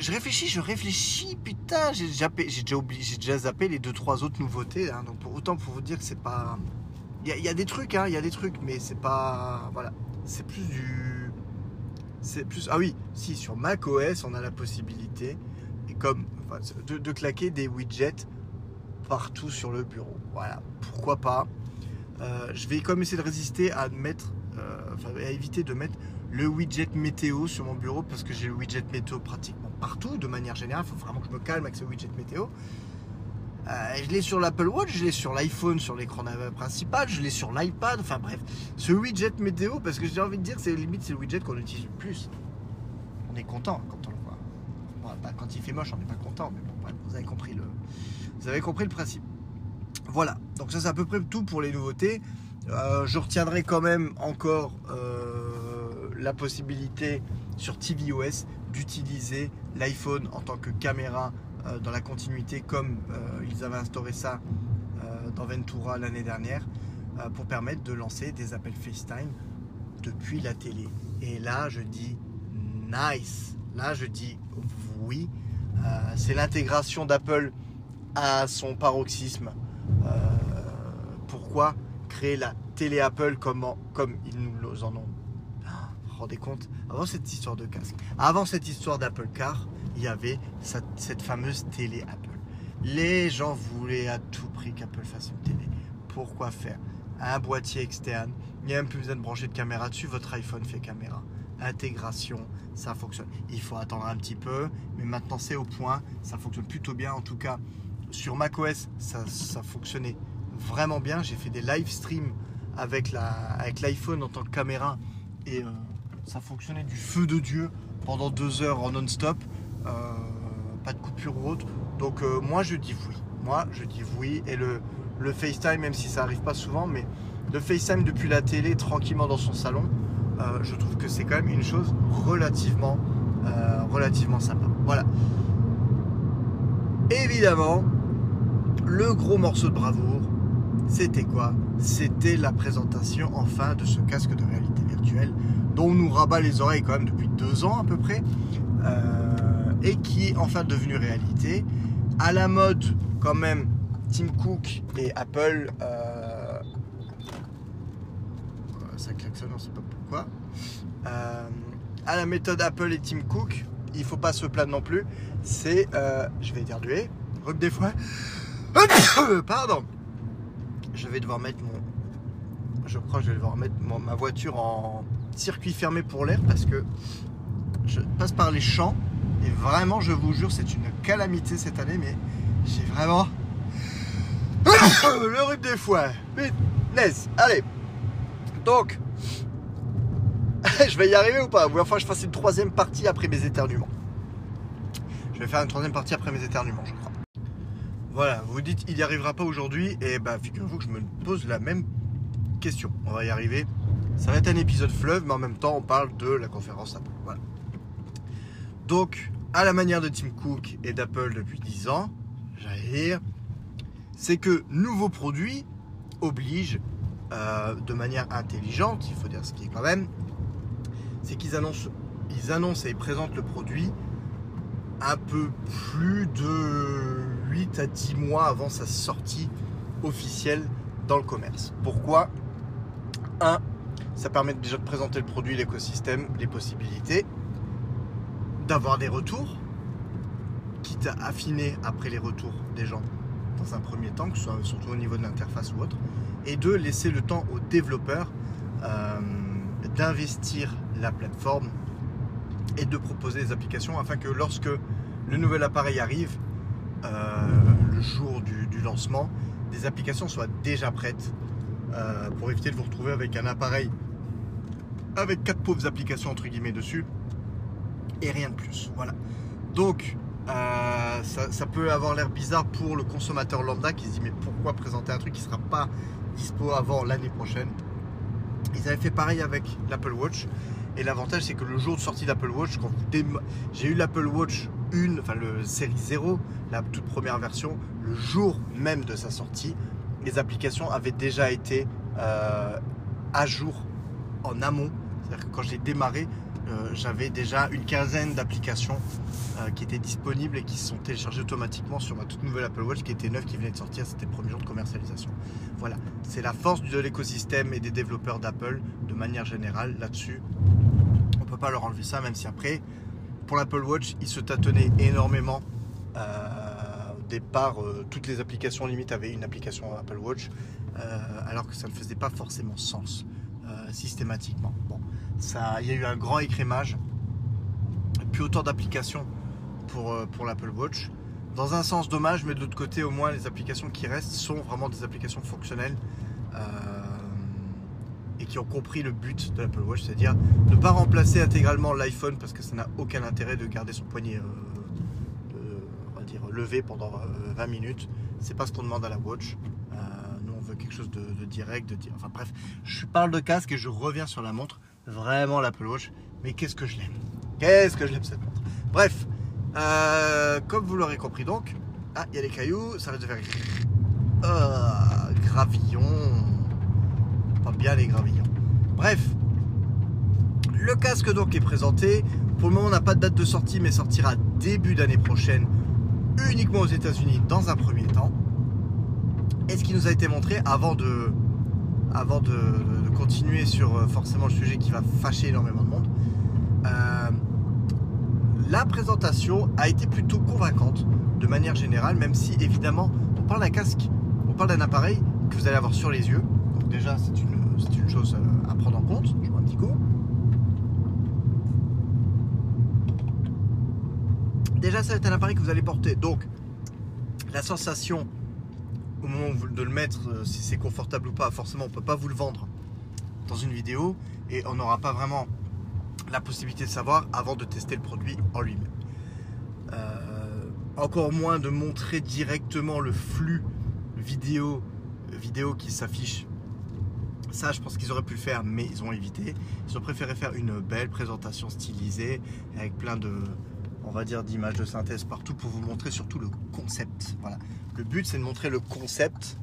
je réfléchis, je réfléchis, putain, j'ai déjà, déjà oublié, j'ai déjà zappé les deux trois autres nouveautés, hein, donc autant pour vous dire que c'est pas. Il y, a des trucs, hein, il y a des trucs, mais c'est pas. Voilà, c'est plus du. Ah oui, si, sur macOS, on a la possibilité, et comme. de claquer des widgets partout sur le bureau. Voilà, pourquoi pas. Euh, je vais comme essayer de résister à mettre, euh, à éviter de mettre le widget météo sur mon bureau parce que j'ai le widget météo pratiquement partout de manière générale. Il faut vraiment que je me calme avec ce widget météo. Euh, je l'ai sur l'Apple Watch, je l'ai sur l'iPhone, sur l'écran principal, je l'ai sur l'iPad, enfin bref. Ce widget météo, parce que j'ai envie de dire, c'est limite c'est le widget qu'on utilise le plus. On est content quand on le voit. quand il fait moche, on n'est pas content, mais bon, vous avez compris le, vous avez compris le principe. Voilà, donc ça c'est à peu près tout pour les nouveautés. Euh, je retiendrai quand même encore euh, la possibilité sur tvOS d'utiliser l'iPhone en tant que caméra dans la continuité comme ils avaient instauré ça dans Ventura l'année dernière pour permettre de lancer des appels FaceTime depuis la télé. Et là je dis nice, là je dis oui, c'est l'intégration d'Apple à son paroxysme. Euh, pourquoi créer la télé Apple comme, comme ils nous en ont ah, rendez compte? Avant cette histoire de casque, avant cette histoire d'Apple Car, il y avait cette, fameuse télé Apple. Les gens voulaient à tout prix qu'Apple fasse une télé. Pourquoi faire Un boîtier externe, il n'y a même plus besoin de brancher de caméra dessus, votre iPhone fait caméra. Intégration, ça fonctionne. Il faut attendre un petit peu, mais maintenant c'est au point, ça fonctionne plutôt bien. En tout cas, sur macOS, ça, ça fonctionnait vraiment bien. J'ai fait des live streams avec l'iPhone en tant que caméra et euh, ça fonctionnait du feu de Dieu pendant deux heures en non-stop. Euh, pas de coupure ou autre. Donc euh, moi je dis oui. Moi je dis oui. Et le, le FaceTime, même si ça arrive pas souvent, mais le FaceTime depuis la télé, tranquillement dans son salon, euh, je trouve que c'est quand même une chose relativement, relativement sympa. Voilà. Évidemment, le gros morceau de bravoure, c'était quoi? C'était la présentation enfin de ce casque de réalité virtuelle dont on nous rabat les oreilles quand même depuis deux ans à peu près et qui est enfin devenu réalité. À la mode quand même Tim Cook et Apple. Euh, ça klaxonne, on sait pas pourquoi. Euh, à la méthode Apple et Tim Cook, il faut pas se plaindre non plus. C'est, je vais éternuer, rep des fois. Pardon. Je vais devoir mettre mon. Je crois que je vais devoir mettre ma voiture en circuit fermé pour l'air parce que je passe par les champs et vraiment, je vous jure, c'est une calamité cette année, mais j'ai vraiment le rhume des foins. laisse, allez. Donc, je vais y arriver ou pas? Ou enfin, je fasse une troisième partie après mes éternuements. Je vais faire une troisième partie après mes éternuements, je crois. Voilà, vous dites il n'y arrivera pas aujourd'hui, et bah figurez-vous que je me pose la même question. On va y arriver. Ça va être un épisode fleuve, mais en même temps, on parle de la conférence Apple. Voilà. Donc, à la manière de Tim Cook et d'Apple depuis 10 ans, j'allais dire, c'est que nouveaux produits obligent euh, de manière intelligente, il faut dire ce qui est quand même, c'est qu'ils annoncent, ils annoncent et présentent le produit un peu plus de 8 à 10 mois avant sa sortie officielle dans le commerce. Pourquoi? 1. Ça permet déjà de présenter le produit, l'écosystème, les possibilités, d'avoir des retours, quitte à affiner après les retours des gens dans un premier temps, que ce soit surtout au niveau de l'interface ou autre, et de laisser le temps aux développeurs euh, d'investir la plateforme et de proposer des applications afin que lorsque le nouvel appareil arrive, euh, le jour du, lancement, des applications soient déjà prêtes euh, pour éviter de vous retrouver avec un appareil avec quatre pauvres applications entre guillemets dessus et rien de plus. Voilà. Donc euh, ça, peut avoir l'air bizarre pour le consommateur lambda qui se dit mais pourquoi présenter un truc qui sera pas dispo avant l'année prochaine? Ils avaient fait pareil avec l'Apple Watch et l'avantage c'est que le jour de sortie d'Apple Watch, quand j'ai eu l'Apple Watch 1, enfin le série 0, la toute première version, le jour même de sa sortie, les applications avaient déjà été euh, à jour en amont. C'est-à-dire que quand j'ai démarré, euh, j'avais déjà une quinzaine d'applications euh, qui étaient disponibles et qui se sont téléchargées automatiquement sur ma toute nouvelle Apple Watch qui était neuve, qui venait de sortir, c'était le premier jour de commercialisation. Voilà, c'est la force de l'écosystème et des développeurs d'Apple de manière générale là-dessus. On ne peut pas leur enlever ça, même si après, pour l'Apple Watch, ils se tâtonnaient énormément. Euh, au départ, toutes les applications limite avaient une application Apple Watch, alors que ça ne faisait pas forcément sens systématiquement. Bon, il y a eu un grand écrémage, plus autant d'applications pour, euh, pour l'Apple Watch. Dans un sens dommage, mais de l'autre côté, au moins les applications qui restent sont vraiment des applications fonctionnelles euh, et qui ont compris le but de l'Apple Watch, c'est-à-dire ne pas remplacer intégralement l'iPhone parce que ça n'a aucun intérêt de garder son poignet euh, levé pendant 20 minutes. C'est pas ce qu'on demande à la Watch nous on veut quelque chose de, direct, de enfin bref, je parle de casque et je reviens sur la montre vraiment l'Apple Watch. Mais qu'est-ce que je l'aime? Qu'est-ce que je l'aime cette montre Bref, euh, comme vous l'aurez compris donc, ah, il y a les cailloux, ça va de faire oh, gravillon. Pas bien les gravillons. Bref, le casque donc est présenté. Pour le moment, on n'a pas de date de sortie, mais sortira début d'année prochaine, uniquement aux États-Unis dans un premier temps. Et ce qui nous a été montré avant de, avant de, continuer sur euh, forcément le sujet qui va fâcher énormément de monde, euh, la présentation a été plutôt convaincante de manière générale, même si évidemment on parle d'un casque, on parle d'un appareil que vous allez avoir sur les yeux. Donc déjà c'est une, une, chose euh, à prendre en compte. Je vois un petit coup. Déjà c'est un appareil que vous allez porter. Donc la sensation au moment de le mettre, si c'est confortable ou pas, forcément on ne peut pas vous le vendre dans une vidéo et on n'aura pas vraiment la possibilité de savoir avant de tester le produit en lui-même. Euh, encore moins de montrer directement le flux vidéo, vidéo qui s'affiche. Ça, je pense qu'ils auraient pu faire, mais ils ont évité. Ils ont préféré faire une belle présentation stylisée avec plein de, on va dire, d'images de synthèse partout pour vous montrer surtout le concept. Voilà. Le but, c'est de montrer le concept,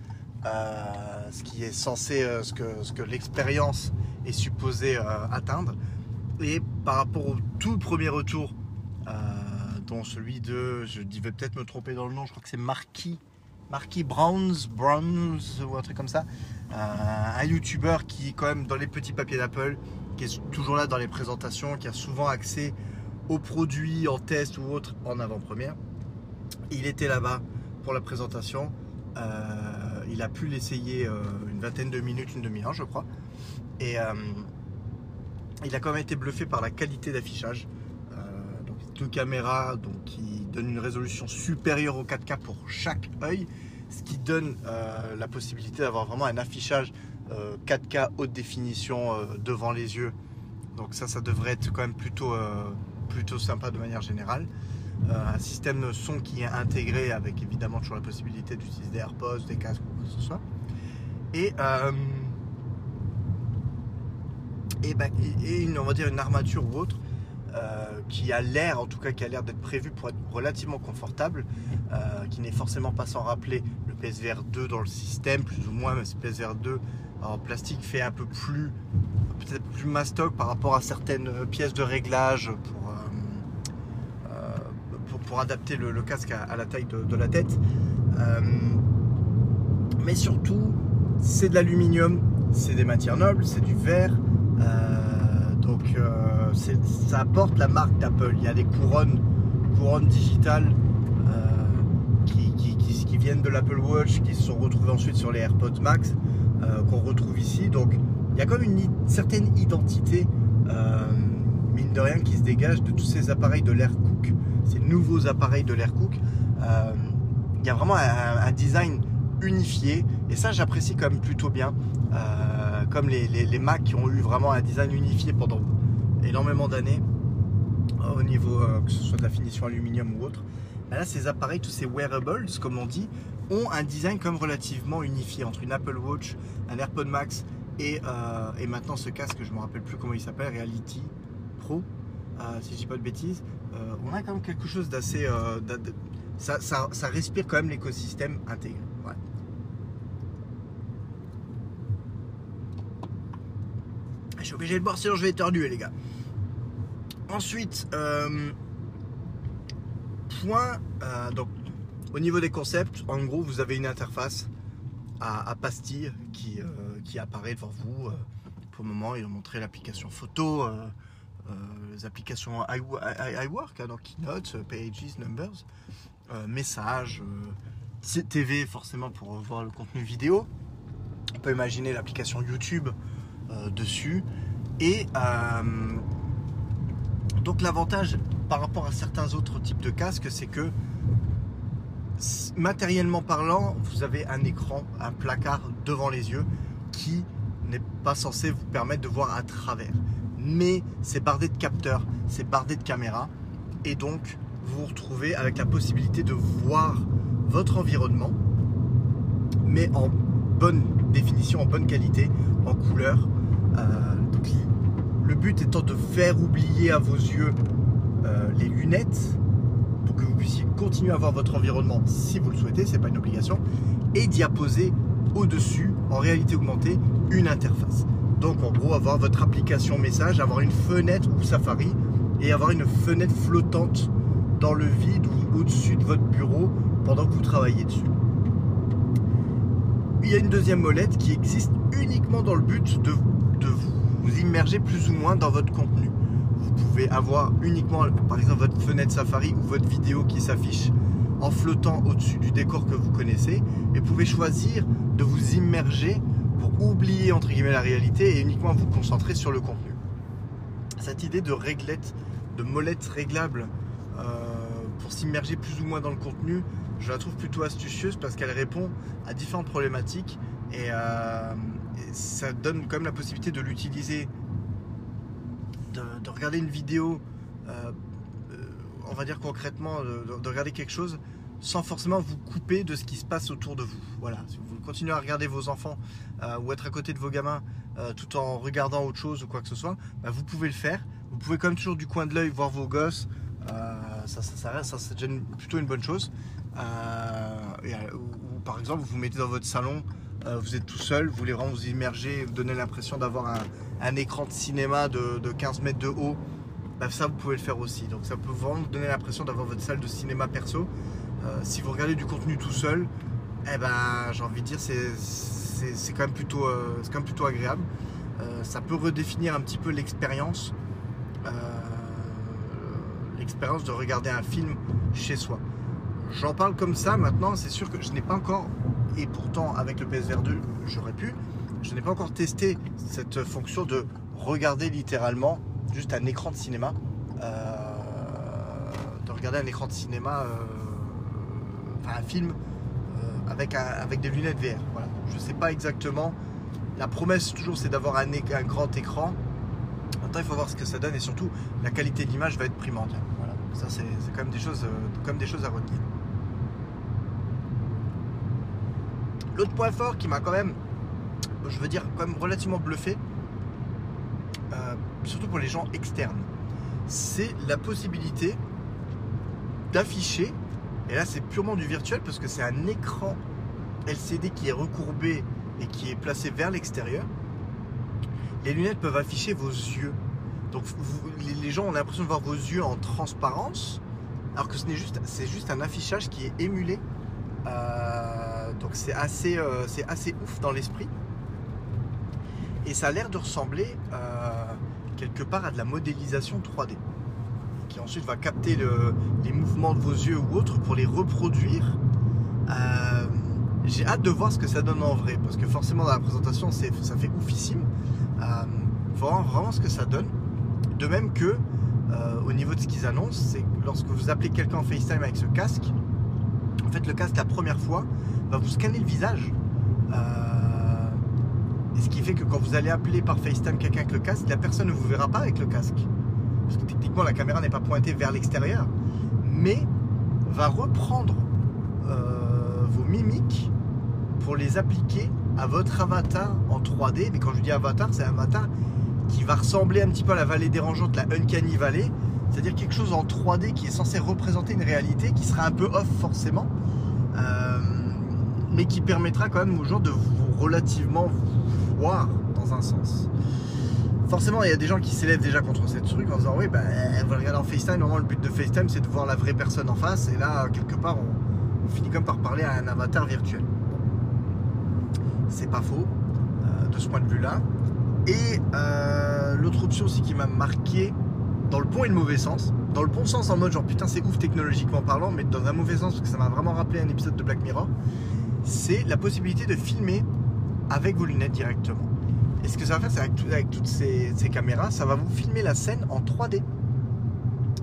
euh, ce qui est censé, euh, ce que, ce que l'expérience est supposée euh, atteindre. Et par rapport au tout premier retour, dont celui de, je vais peut-être me tromper dans le nom, je crois que c'est Marquis Marquis Browns, Browns ou un truc comme ça. un YouTuber qui, quand même, dans les petits papiers d'Apple, qui est toujours là dans les présentations, qui a souvent accès aux produits en test ou autre en avant-première. Il était là-bas pour la présentation. Il a pu l'essayer euh, une vingtaine de minutes, une demi-heure, je crois. Et euh, il a quand même été bluffé par la qualité d'affichage. donc deux caméras donc, qui donnent une résolution supérieure au 4K pour chaque œil, ce qui donne la possibilité d'avoir vraiment un affichage 4K haute définition devant les yeux. Donc ça, ça devrait être quand même plutôt, plutôt sympa de manière générale. Euh, un système son qui est intégré avec évidemment toujours la possibilité d'utiliser des AirPods, des casques ou quoi que ce soit. Et, euh, ben, et, une, on va dire une armature ou autre euh, qui a l'air, en tout cas qui a l'air d'être prévue pour être relativement confortable, qui n'est forcément pas sans rappeler le PSVR 2 dans le système, plus ou moins, mais ce PSVR 2 en plastique fait un peu plus peut-être plus mastoc par rapport à certaines pièces de réglage pour pour adapter le, casque à, la taille de, la tête. Euh, mais surtout, c'est de l'aluminium, c'est des matières nobles, c'est du verre. Euh, donc euh, ça apporte la marque d'Apple. Il y a des couronnes, couronnes digitales qui, viennent de l'Apple Watch, qui se sont retrouvées ensuite sur les AirPods Max, qu'on retrouve ici. Donc il y a comme une certaine identité, mine de rien, qui se dégage de tous ces appareils de l'Air Cook ces nouveaux appareils de l'Aircook, euh, il y a vraiment un, design unifié et ça j'apprécie quand même plutôt bien. Euh, comme les, Mac qui ont eu vraiment un design unifié pendant énormément d'années au niveau euh, que ce soit de la finition aluminium ou autre. là ces appareils, tous ces wearables comme on dit, ont un design comme relativement unifié entre une Apple Watch, un AirPod Max et, et maintenant ce casque, je ne me rappelle plus comment il s'appelle, Reality Pro, si je dis pas de bêtises. Euh, on a quand même quelque chose d'assez. Euh, ça, respire quand même l'écosystème intégré. Je suis obligé de boire sinon je vais éternuer les gars. Ensuite, euh, point. donc, au niveau des concepts, en gros, vous avez une interface à, pastille qui, qui apparaît devant vous. pour le moment, ils ont montré l'application photo euh, les applications iWork, hein, donc Keynote, Pages, Numbers, euh, messages, euh, TV forcément pour voir le contenu vidéo. On peut imaginer l'application YouTube dessus. Et donc l'avantage par rapport à certains autres types de casques, c'est que matériellement parlant, vous avez un écran, un placard devant les yeux qui n'est pas censé vous permettre de voir à travers mais c'est bardé de capteurs, c'est bardé de caméras. Et donc, vous vous retrouvez avec la possibilité de voir votre environnement, mais en bonne définition, en bonne qualité, en couleur. Euh, le but étant de faire oublier à vos yeux euh, les lunettes pour que vous puissiez continuer à voir votre environnement si vous le souhaitez, c'est pas une obligation, et d'y apposer au-dessus, en réalité augmentée, une interface. Donc en gros avoir votre application message, avoir une fenêtre ou Safari et avoir une fenêtre flottante dans le vide ou au-dessus de votre bureau pendant que vous travaillez dessus. Il y a une deuxième molette qui existe uniquement dans le but de, vous immerger plus ou moins dans votre contenu. Vous pouvez avoir uniquement par exemple votre fenêtre Safari ou votre vidéo qui s'affiche en flottant au-dessus du décor que vous connaissez et pouvez choisir de vous immerger oublier entre guillemets la réalité et uniquement vous concentrer sur le contenu. Cette idée de réglette, de molette réglable euh, pour s'immerger plus ou moins dans le contenu, je la trouve plutôt astucieuse parce qu'elle répond à différentes problématiques et, euh, ça donne quand même la possibilité de l'utiliser, de, regarder une vidéo euh, on va dire concrètement, de, de regarder quelque chose sans forcément vous couper de ce qui se passe autour de vous. Voilà, si vous continuez à regarder vos enfants euh, ou être à côté de vos gamins euh, tout en regardant autre chose ou quoi que ce soit, bah, vous pouvez le faire. Vous pouvez comme toujours du coin de l'œil voir vos gosses. Euh, ça, ça, ça, c'est déjà plutôt une bonne chose. Ou, par exemple, vous vous mettez dans votre salon, vous êtes tout seul, vous voulez vraiment vous immerger, vous donner l'impression d'avoir un, écran de cinéma de, de 15 mètres de haut. Bah, ça, vous pouvez le faire aussi. Donc ça peut vraiment vous donner l'impression d'avoir votre salle de cinéma perso. Euh, si vous regardez du contenu tout seul, eh ben, j'ai envie de dire, c'est, quand, même plutôt, euh, quand même plutôt agréable. Euh, ça peut redéfinir un petit peu l'expérience, l'expérience de regarder un film chez soi. J'en parle comme ça maintenant, c'est sûr que je n'ai pas encore, et pourtant avec le PSVR 2, j'aurais pu, je n'ai pas encore testé cette fonction de regarder littéralement juste un écran de cinéma. de regarder un écran de cinéma, enfin un film euh, avec, un- avec des lunettes VR. Voilà. Je ne sais pas exactement. La promesse toujours c'est d'avoir un, grand écran. Maintenant il faut voir ce que ça donne et surtout la qualité de l'image va être primordiale. Voilà. Ça c'est quand même des choses, euh, quand même des choses à retenir. L'autre point fort qui m'a quand même, je veux dire, quand même relativement bluffé, euh, surtout pour les gens externes, c'est la possibilité d'afficher, et là c'est purement du virtuel parce que c'est un écran LCD qui est recourbé et qui est placé vers l'extérieur. Les lunettes peuvent afficher vos yeux. Donc les- gens ont l'impression de voir vos yeux en transparence, alors que ce juste, c'est juste un affichage qui est émulé. Euh, donc c'est assez, euh, assez ouf dans l'esprit. Et ça a l'air de ressembler euh, quelque part à de la modélisation 3D, qui ensuite va capter le- les mouvements de vos yeux ou autres pour les reproduire. Euh, J'ai hâte de voir ce que ça donne en vrai, parce que forcément dans la présentation ça fait oufissime. Euh, voir vraiment ce que ça donne. De même que euh, au niveau de ce qu'ils annoncent, c'est que lorsque vous appelez quelqu'un en FaceTime avec ce casque, en fait le casque la première fois va vous scanner le visage. Et ce qui fait que quand vous allez appeler par FaceTime quelqu'un avec le casque, la personne ne vous verra pas avec le casque. Parce que techniquement, la caméra n'est pas pointée vers l'extérieur, mais va reprendre euh, vos mimiques pour les appliquer à votre avatar en 3D. Mais quand je dis avatar, c'est un avatar qui va ressembler un petit peu à la vallée dérangeante, la Uncanny Valley. C'est-à-dire quelque chose en 3D qui est censé représenter une réalité qui sera un peu off forcément. Euh, mais qui permettra quand même aux gens de vous relativement voir dans un sens. Forcément, il y a des gens qui s'élèvent déjà contre cette truc en disant oui, ben, vous regardez en FaceTime, normalement le but de FaceTime c'est de voir la vraie personne en face, et là, quelque part, on, on finit comme par parler à un avatar virtuel. C'est pas faux, euh, de ce point de vue-là. Et euh, l'autre option aussi qui m'a marqué, dans le bon et le mauvais sens, dans le bon sens en mode genre putain c'est ouf technologiquement parlant, mais dans un mauvais sens parce que ça m'a vraiment rappelé un épisode de Black Mirror, c'est la possibilité de filmer avec vos lunettes directement. Et ce que ça va faire, c'est avec, tout- avec toutes ces, caméras, ça va vous filmer la scène en 3D.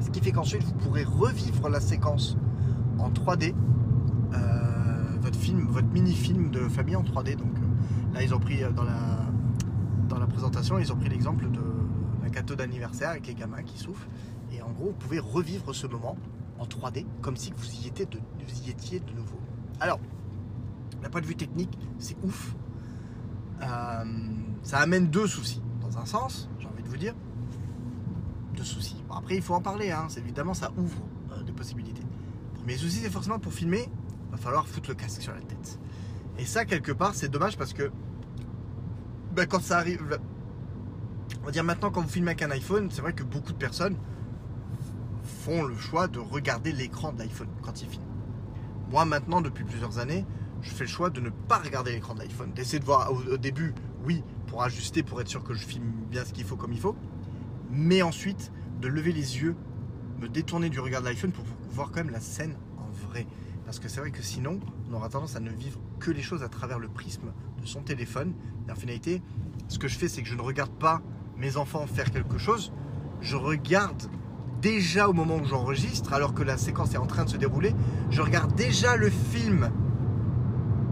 Ce qui fait qu'ensuite vous pourrez revivre la séquence en 3D, euh, votre film, votre mini-film de famille en 3D. Donc euh, là, ils ont pris euh, dans la, dans la présentation, ils ont pris l'exemple de- d'un gâteau d'anniversaire avec les gamins qui soufflent. Et en gros, vous pouvez revivre ce moment en 3D comme si vous y étiez de, vous y étiez de nouveau. Alors, d'un point de vue technique, c'est ouf. Ça amène deux soucis. Dans un sens, j'ai envie de vous dire, deux soucis. Après, il faut en parler. Hein. Évidemment, ça ouvre euh, des possibilités. Premier souci, c'est forcément pour filmer, va falloir foutre le casque sur la tête. Et ça, quelque part, c'est dommage parce que ben, quand ça arrive, on va dire maintenant, quand vous filmez avec un iPhone, c'est vrai que beaucoup de personnes font le choix de regarder l'écran de l'iPhone quand ils filment. Moi, maintenant, depuis plusieurs années, je fais le choix de ne pas regarder l'écran de l'iPhone, d'essayer de voir au début, oui, pour ajuster, pour être sûr que je filme bien ce qu'il faut comme il faut, mais ensuite de lever les yeux, me détourner du regard de l'iPhone pour voir quand même la scène en vrai. Parce que c'est vrai que sinon, on aura tendance à ne vivre que les choses à travers le prisme de son téléphone. En finalité, ce que je fais, c'est que je ne regarde pas mes enfants faire quelque chose, je regarde déjà au moment où j'enregistre, alors que la séquence est en train de se dérouler, je regarde déjà le film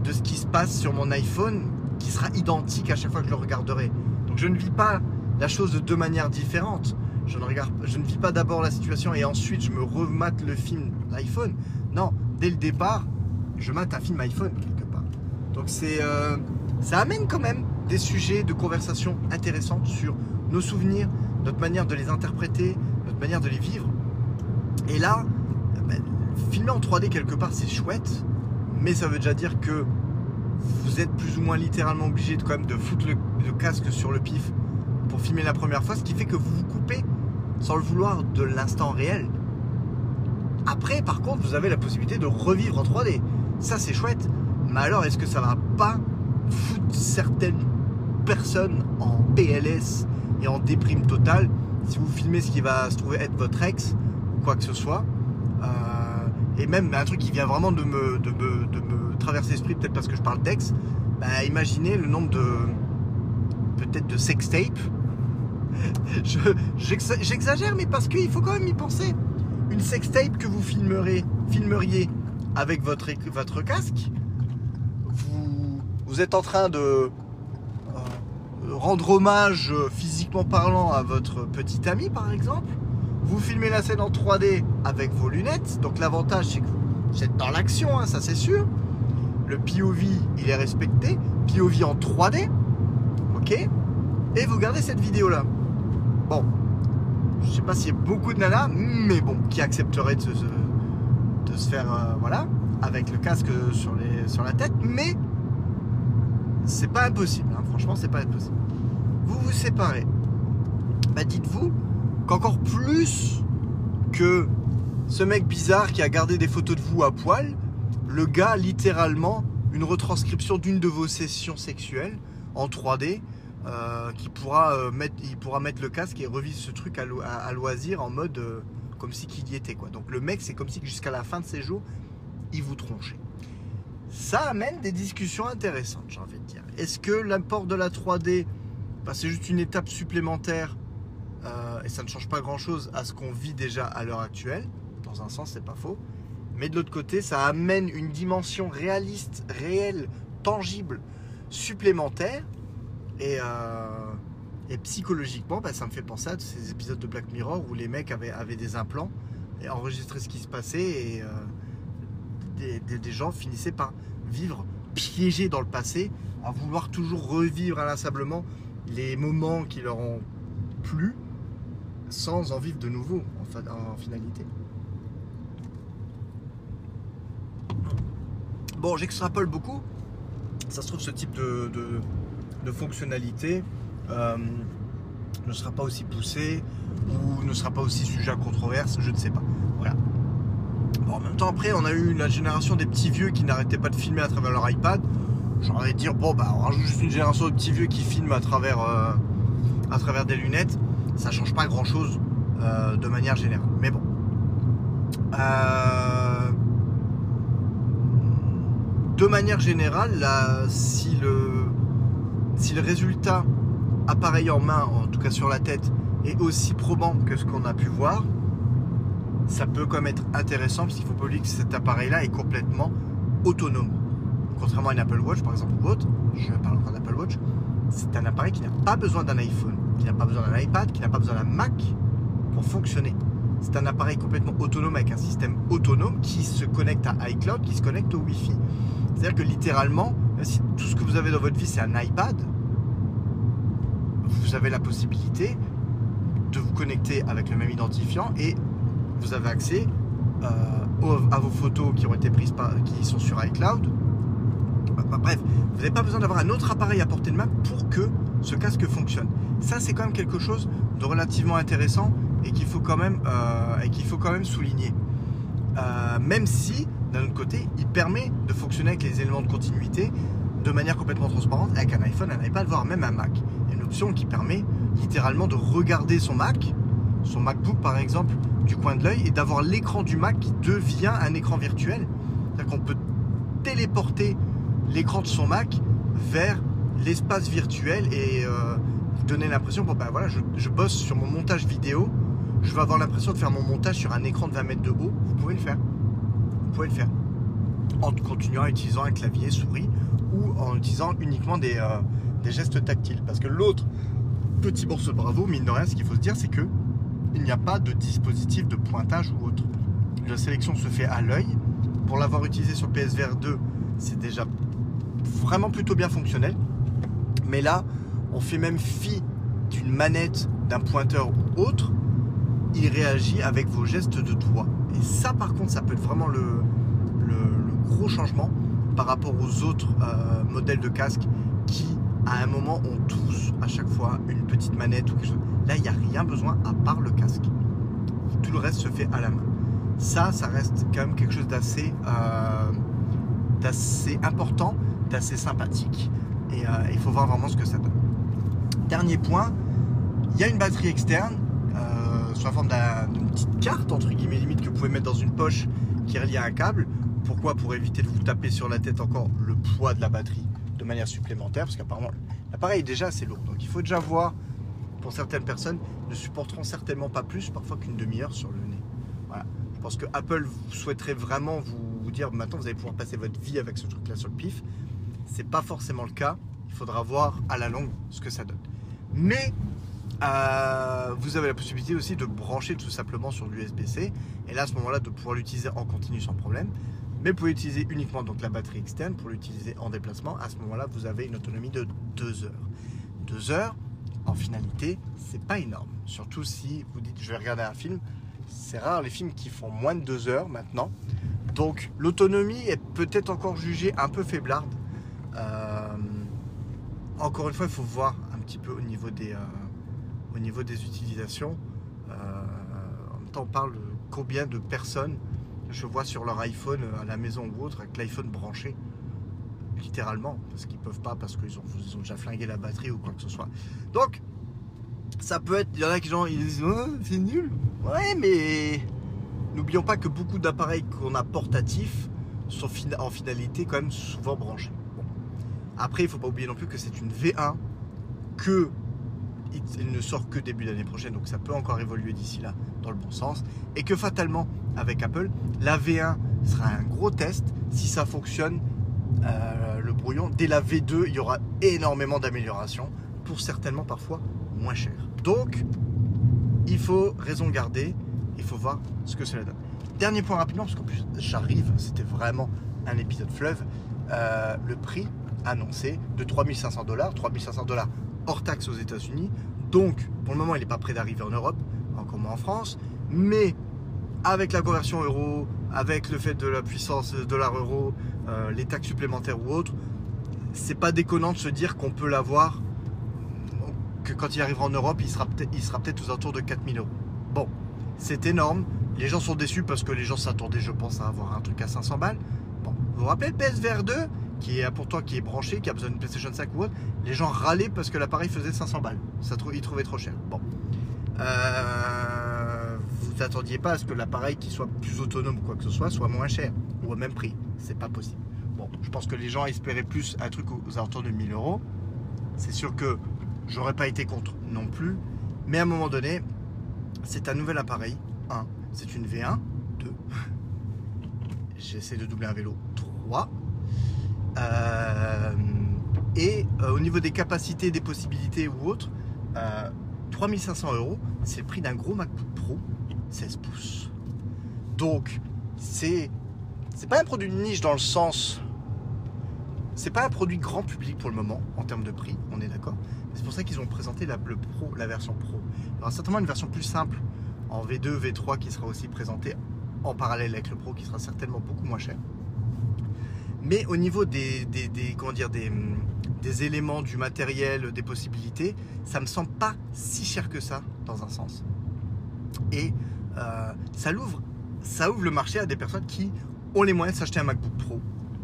de ce qui se passe sur mon iPhone qui sera identique à chaque fois que je le regarderai. Donc je ne vis pas la chose de deux manières différentes. je ne regarde, je ne vis pas d'abord la situation et ensuite je me remate le film l'iPhone. Non, dès le départ, je mate un film iPhone quelque part. Donc c'est, euh, ça amène quand même des sujets de conversation intéressants sur nos souvenirs, notre manière de les interpréter, notre manière de les vivre. Et là, ben, filmer en 3D quelque part, c'est chouette, mais ça veut déjà dire que vous êtes plus ou moins littéralement obligé de, quand même de foutre le, casque sur le pif pour filmer la première fois, ce qui fait que vous vous coupez sans le vouloir de l'instant réel. Après, par contre, vous avez la possibilité de revivre en 3D. Ça, c'est chouette. Mais alors, est-ce que ça va pas foutre certaines personnes en PLS et en déprime totale si vous filmez ce qui va se trouver être votre ex ou quoi que ce soit? Euh, Et même un truc qui vient vraiment de me, de me, de me traverser l'esprit, peut-être parce que je parle d'ex, bah, imaginez le nombre de peut-être de sextape. J'exagère, mais parce qu'il faut quand même y penser. Une sextape que vous filmerez, filmeriez avec votre, votre casque, vous, vous êtes en train de euh, rendre hommage euh, physiquement parlant à votre petit ami par exemple. Vous filmez la scène en 3D avec vos lunettes. Donc l'avantage c'est que vous êtes dans l'action, hein, ça c'est sûr. Le POV il est respecté. POV en 3D. Ok Et vous gardez cette vidéo là. Bon, je sais pas s'il y a beaucoup de nanas, mais bon, qui accepteraient de se, faire, euh, voilà, avec le casque sur la tête, mais c'est pas impossible, hein, franchement, c'est pas impossible. Vous vous séparez. Bah, dites-vous qu'encore plus que ce mec bizarre qui a gardé des photos de vous à poil, le gars, littéralement, une retranscription d'une de vos sessions sexuelles en 3D euh, qui pourra, euh, mettre, il pourra mettre le casque et revivre ce truc à, loisir en mode euh, comme si qu'il y était. Quoi. Donc le mec, c'est comme si jusqu'à la fin de ses jours, il vous tronchait. Ça amène des discussions intéressantes, j'ai envie de dire. Est-ce que l'import de la 3D, bah, c'est juste une étape supplémentaire et ça ne change pas grand-chose à ce qu'on vit déjà à l'heure actuelle? Dans un sens, c'est pas faux. Mais de l'autre côté, ça amène une dimension réaliste, réelle, tangible, supplémentaire euh, et, psychologiquement, bah, ça me fait penser à ces épisodes de Black Mirror où les mecs avaient, des implants et enregistraient ce qui se passait et euh, des, gens finissaient par vivre piégés dans le passé, à vouloir toujours revivre inlassablement les moments qui leur ont plu sans en vivre de nouveau en, finalité. Bon, j'extrapole beaucoup. Ça se trouve, ce type de, fonctionnalité euh, ne sera pas aussi poussé ou ne sera pas aussi sujet à controverse, je ne sais pas. Voilà. en même temps, après, on a eu la génération des petits vieux qui n'arrêtaient pas de filmer à travers leur iPad. J'aurais dire, bon, bah, on rajoute juste une génération de petits vieux qui filment à travers, euh, des lunettes. Ça change pas grand chose euh, de manière générale. Mais bon. De manière générale, là, si le si le résultat appareil en main, en tout cas sur la tête, est aussi probant que ce qu'on a pu voir, ça peut quand même être intéressant parce qu'il faut pas oublier que cet appareil-là est complètement autonome. Contrairement à une Apple Watch par exemple ou autre, je parle encore d'Apple Watch, c'est un appareil qui n'a pas besoin d'un iPhone, qui n'a pas besoin d'un iPad, qui n'a pas besoin d'un Mac pour fonctionner. C'est un appareil complètement autonome avec un système autonome qui se connecte à iCloud, qui se connecte au Wi-Fi. C'est-à-dire que littéralement, si tout ce que vous avez dans votre vie c'est un iPad, vous avez la possibilité de vous connecter avec le même identifiant et vous avez accès euh, à vos photos qui ont été prises qui sont sur iCloud. Bah, bref, vous n'avez pas besoin d'avoir un autre appareil à portée de main pour que ce casque fonctionne. Ça, c'est quand même quelque chose de relativement intéressant et qu'il faut quand même, euh, et faut quand même souligner. Euh, même si d'un autre côté, il permet de fonctionner avec les éléments de continuité de manière complètement transparente avec un iPhone, un iPad, voire même un Mac. Il y a une option qui permet littéralement de regarder son Mac, son MacBook par exemple, du coin de l'œil et d'avoir l'écran du Mac qui devient un écran virtuel. C'est-à-dire qu'on peut téléporter l'écran de son Mac vers l'espace virtuel et euh, donner l'impression, bon ben voilà, je, je, bosse sur mon montage vidéo, je vais avoir l'impression de faire mon montage sur un écran de 20 mètres de haut, vous pouvez le faire le faire en continuant à utiliser un clavier souris ou en utilisant uniquement des, euh, gestes tactiles. Parce que l'autre petit morceau bravo, mine de rien, ce qu'il faut se dire, c'est que il n'y a pas de dispositif de pointage ou autre. La sélection se fait à l'œil. Pour l'avoir utilisé sur PSVR 2, c'est déjà vraiment plutôt bien fonctionnel. Mais là, on fait même fi d'une manette, d'un pointeur ou autre. Il réagit avec vos gestes de doigts. Et ça, par contre, ça peut être vraiment le, gros changement par rapport aux autres euh, modèles de casque qui, à un moment, ont tous à chaque fois une petite manette ou quelque chose. Là, il n'y a rien besoin à part le casque. Tout le reste se fait à la main. Ça, ça reste quand même quelque chose d'assez euh, important, d'assez sympathique. Et euh, il faut voir vraiment ce que ça donne. Dernier point, il y a une batterie externe, sous la forme d'une petite carte, entre guillemets, limite, que vous pouvez mettre dans une poche qui est reliée à un câble. Pourquoi? Pour éviter de vous taper sur la tête encore le poids de la batterie de manière supplémentaire, parce qu'apparemment l'appareil est déjà assez lourd. Donc il faut déjà voir, pour certaines personnes, ne supporteront certainement pas plus, parfois qu'une demi-heure sur le nez. Voilà. Je pense que Apple souhaiterait vraiment vous dire maintenant vous allez pouvoir passer votre vie avec ce truc-là sur le pif. C'est pas forcément le cas. Il faudra voir à la longue ce que ça donne. Mais euh, vous avez la possibilité aussi de brancher tout simplement sur l'USB-C et là à ce moment-là de pouvoir l'utiliser en continu sans problème. Mais vous pouvez utiliser uniquement donc la batterie externe pour l'utiliser en déplacement. À ce moment-là, vous avez une autonomie de 2 heures. 2 heures, en finalité, c'est pas énorme. Surtout si vous dites je vais regarder un film. C'est rare les films qui font moins de 2 heures maintenant. Donc l'autonomie est peut-être encore jugée un peu faiblarde. Euh, encore une fois, il faut voir un petit peu au niveau des, euh, au niveau des utilisations. Euh, en même temps, on parle de combien de personnes je vois sur leur iPhone à la maison ou autre avec l'iPhone branché. Littéralement, parce qu'ils peuvent pas, parce qu'ils ont, déjà flingué la batterie ou quoi que ce soit. Donc, ça peut être. Il y en a qui ils disent oh, c'est nul. Ouais, mais n'oublions pas que beaucoup d'appareils qu'on a portatifs sont en finalité quand même souvent branchés. Après, il faut pas oublier non plus que c'est une V1, que il ne sort que début d'année prochaine, donc ça peut encore évoluer d'ici là dans le bon sens. Et que fatalement, avec Apple, la V1 sera un gros test. Si ça fonctionne, euh, le brouillon, dès la V2, il y aura énormément d'améliorations pour certainement parfois moins cher. Donc, il faut raison garder, il faut voir ce que cela donne. Dernier point rapidement, parce qu'en plus j'arrive, c'était vraiment un épisode fleuve. Euh, le prix annoncé de 3500 dollars, 3500 dollars hors taxe aux États-Unis. Donc, pour le moment, il n'est pas prêt d'arriver en Europe, encore moins en France. Mais avec la conversion euro, avec le fait de la puissance dollar-euro, euh, les taxes supplémentaires ou autres, c'est pas déconnant de se dire qu'on peut l'avoir, que quand il arrivera en Europe, il sera peut-être aux alentours de 4000 euros. Bon, c'est énorme. Les gens sont déçus parce que les gens s'attendaient, je pense, à avoir un truc à 500 balles. Bon, vous vous rappelez le PSVR 2 qui est pourtant qui est branché, qui a besoin d'une PlayStation 5 ou autre, les gens râlaient parce que l'appareil faisait 500 balles. Ça, ils trouvaient trop cher. Bon. Euh, vous n'attendiez pas à ce que l'appareil qui soit plus autonome ou quoi que ce soit soit moins cher ou au même prix. C'est pas possible. Bon, je pense que les gens espéraient plus un truc aux alentours de 1000 euros. C'est sûr que j'aurais pas été contre non plus. Mais à un moment donné, c'est un nouvel appareil. 1. C'est une V1. 2. J'essaie de doubler un vélo. 3. Euh, et euh, au niveau des capacités, des possibilités ou autres, 3500 euh, euros, c'est le prix d'un gros MacBook Pro 16 pouces. Donc, c'est c'est pas un produit de niche dans le sens. C'est pas un produit grand public pour le moment en termes de prix, on est d'accord. C'est pour ça qu'ils ont présenté la, Pro, la version Pro. Il y aura certainement une version plus simple en V2, V3 qui sera aussi présentée en parallèle avec le Pro qui sera certainement beaucoup moins cher. Mais au niveau des, comment dire, des, éléments, du matériel, des possibilités, ça me semble pas si cher que ça, dans un sens. Et euh, ça, ouvre, ça ouvre le marché à des personnes qui ont les moyens de s'acheter un MacBook Pro,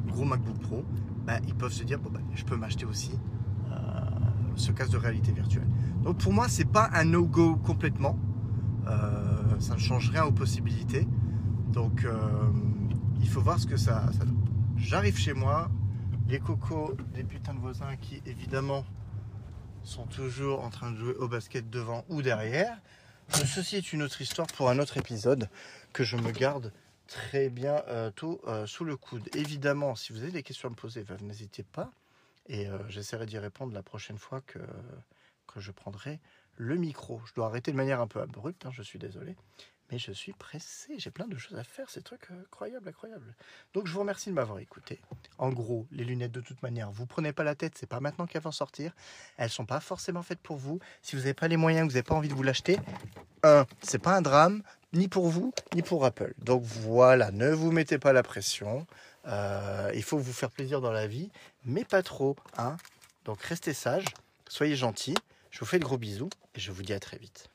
gros MacBook Pro. Ben, ils peuvent se dire, ben, je peux m'acheter aussi euh, ce casque de réalité virtuelle. Donc pour moi, c'est pas un no-go complètement. Euh, ça ne change rien aux possibilités. Donc il faut voir ce que ça donne. J'arrive chez moi, les cocos des putains de voisins qui évidemment sont toujours en train de jouer au basket devant ou derrière. ceci est une autre histoire pour un autre épisode que je me garde très bien euh, euh, sous le coude. Évidemment, si vous avez des questions à me poser, ben, n'hésitez pas et euh, j'essaierai d'y répondre la prochaine fois que, que je prendrai le micro. Je dois arrêter de manière un peu abrupte, hein, je suis désolé. Mais je suis pressé, j'ai plein de choses à faire, c'est truc euh, incroyable, incroyable. Donc je vous remercie de m'avoir écouté. En gros, les lunettes de toute manière, vous prenez pas la tête, c'est pas maintenant qu'elles vont sortir. Elles sont pas forcément faites pour vous. Si vous n'avez pas les moyens, vous n'avez pas envie de vous l'acheter, un, c'est pas un drame, ni pour vous, ni pour Apple. Donc voilà, ne vous mettez pas la pression. Euh, il faut vous faire plaisir dans la vie, mais pas trop. Hein Donc restez sages, soyez gentils. Je vous fais de gros bisous et je vous dis à très vite.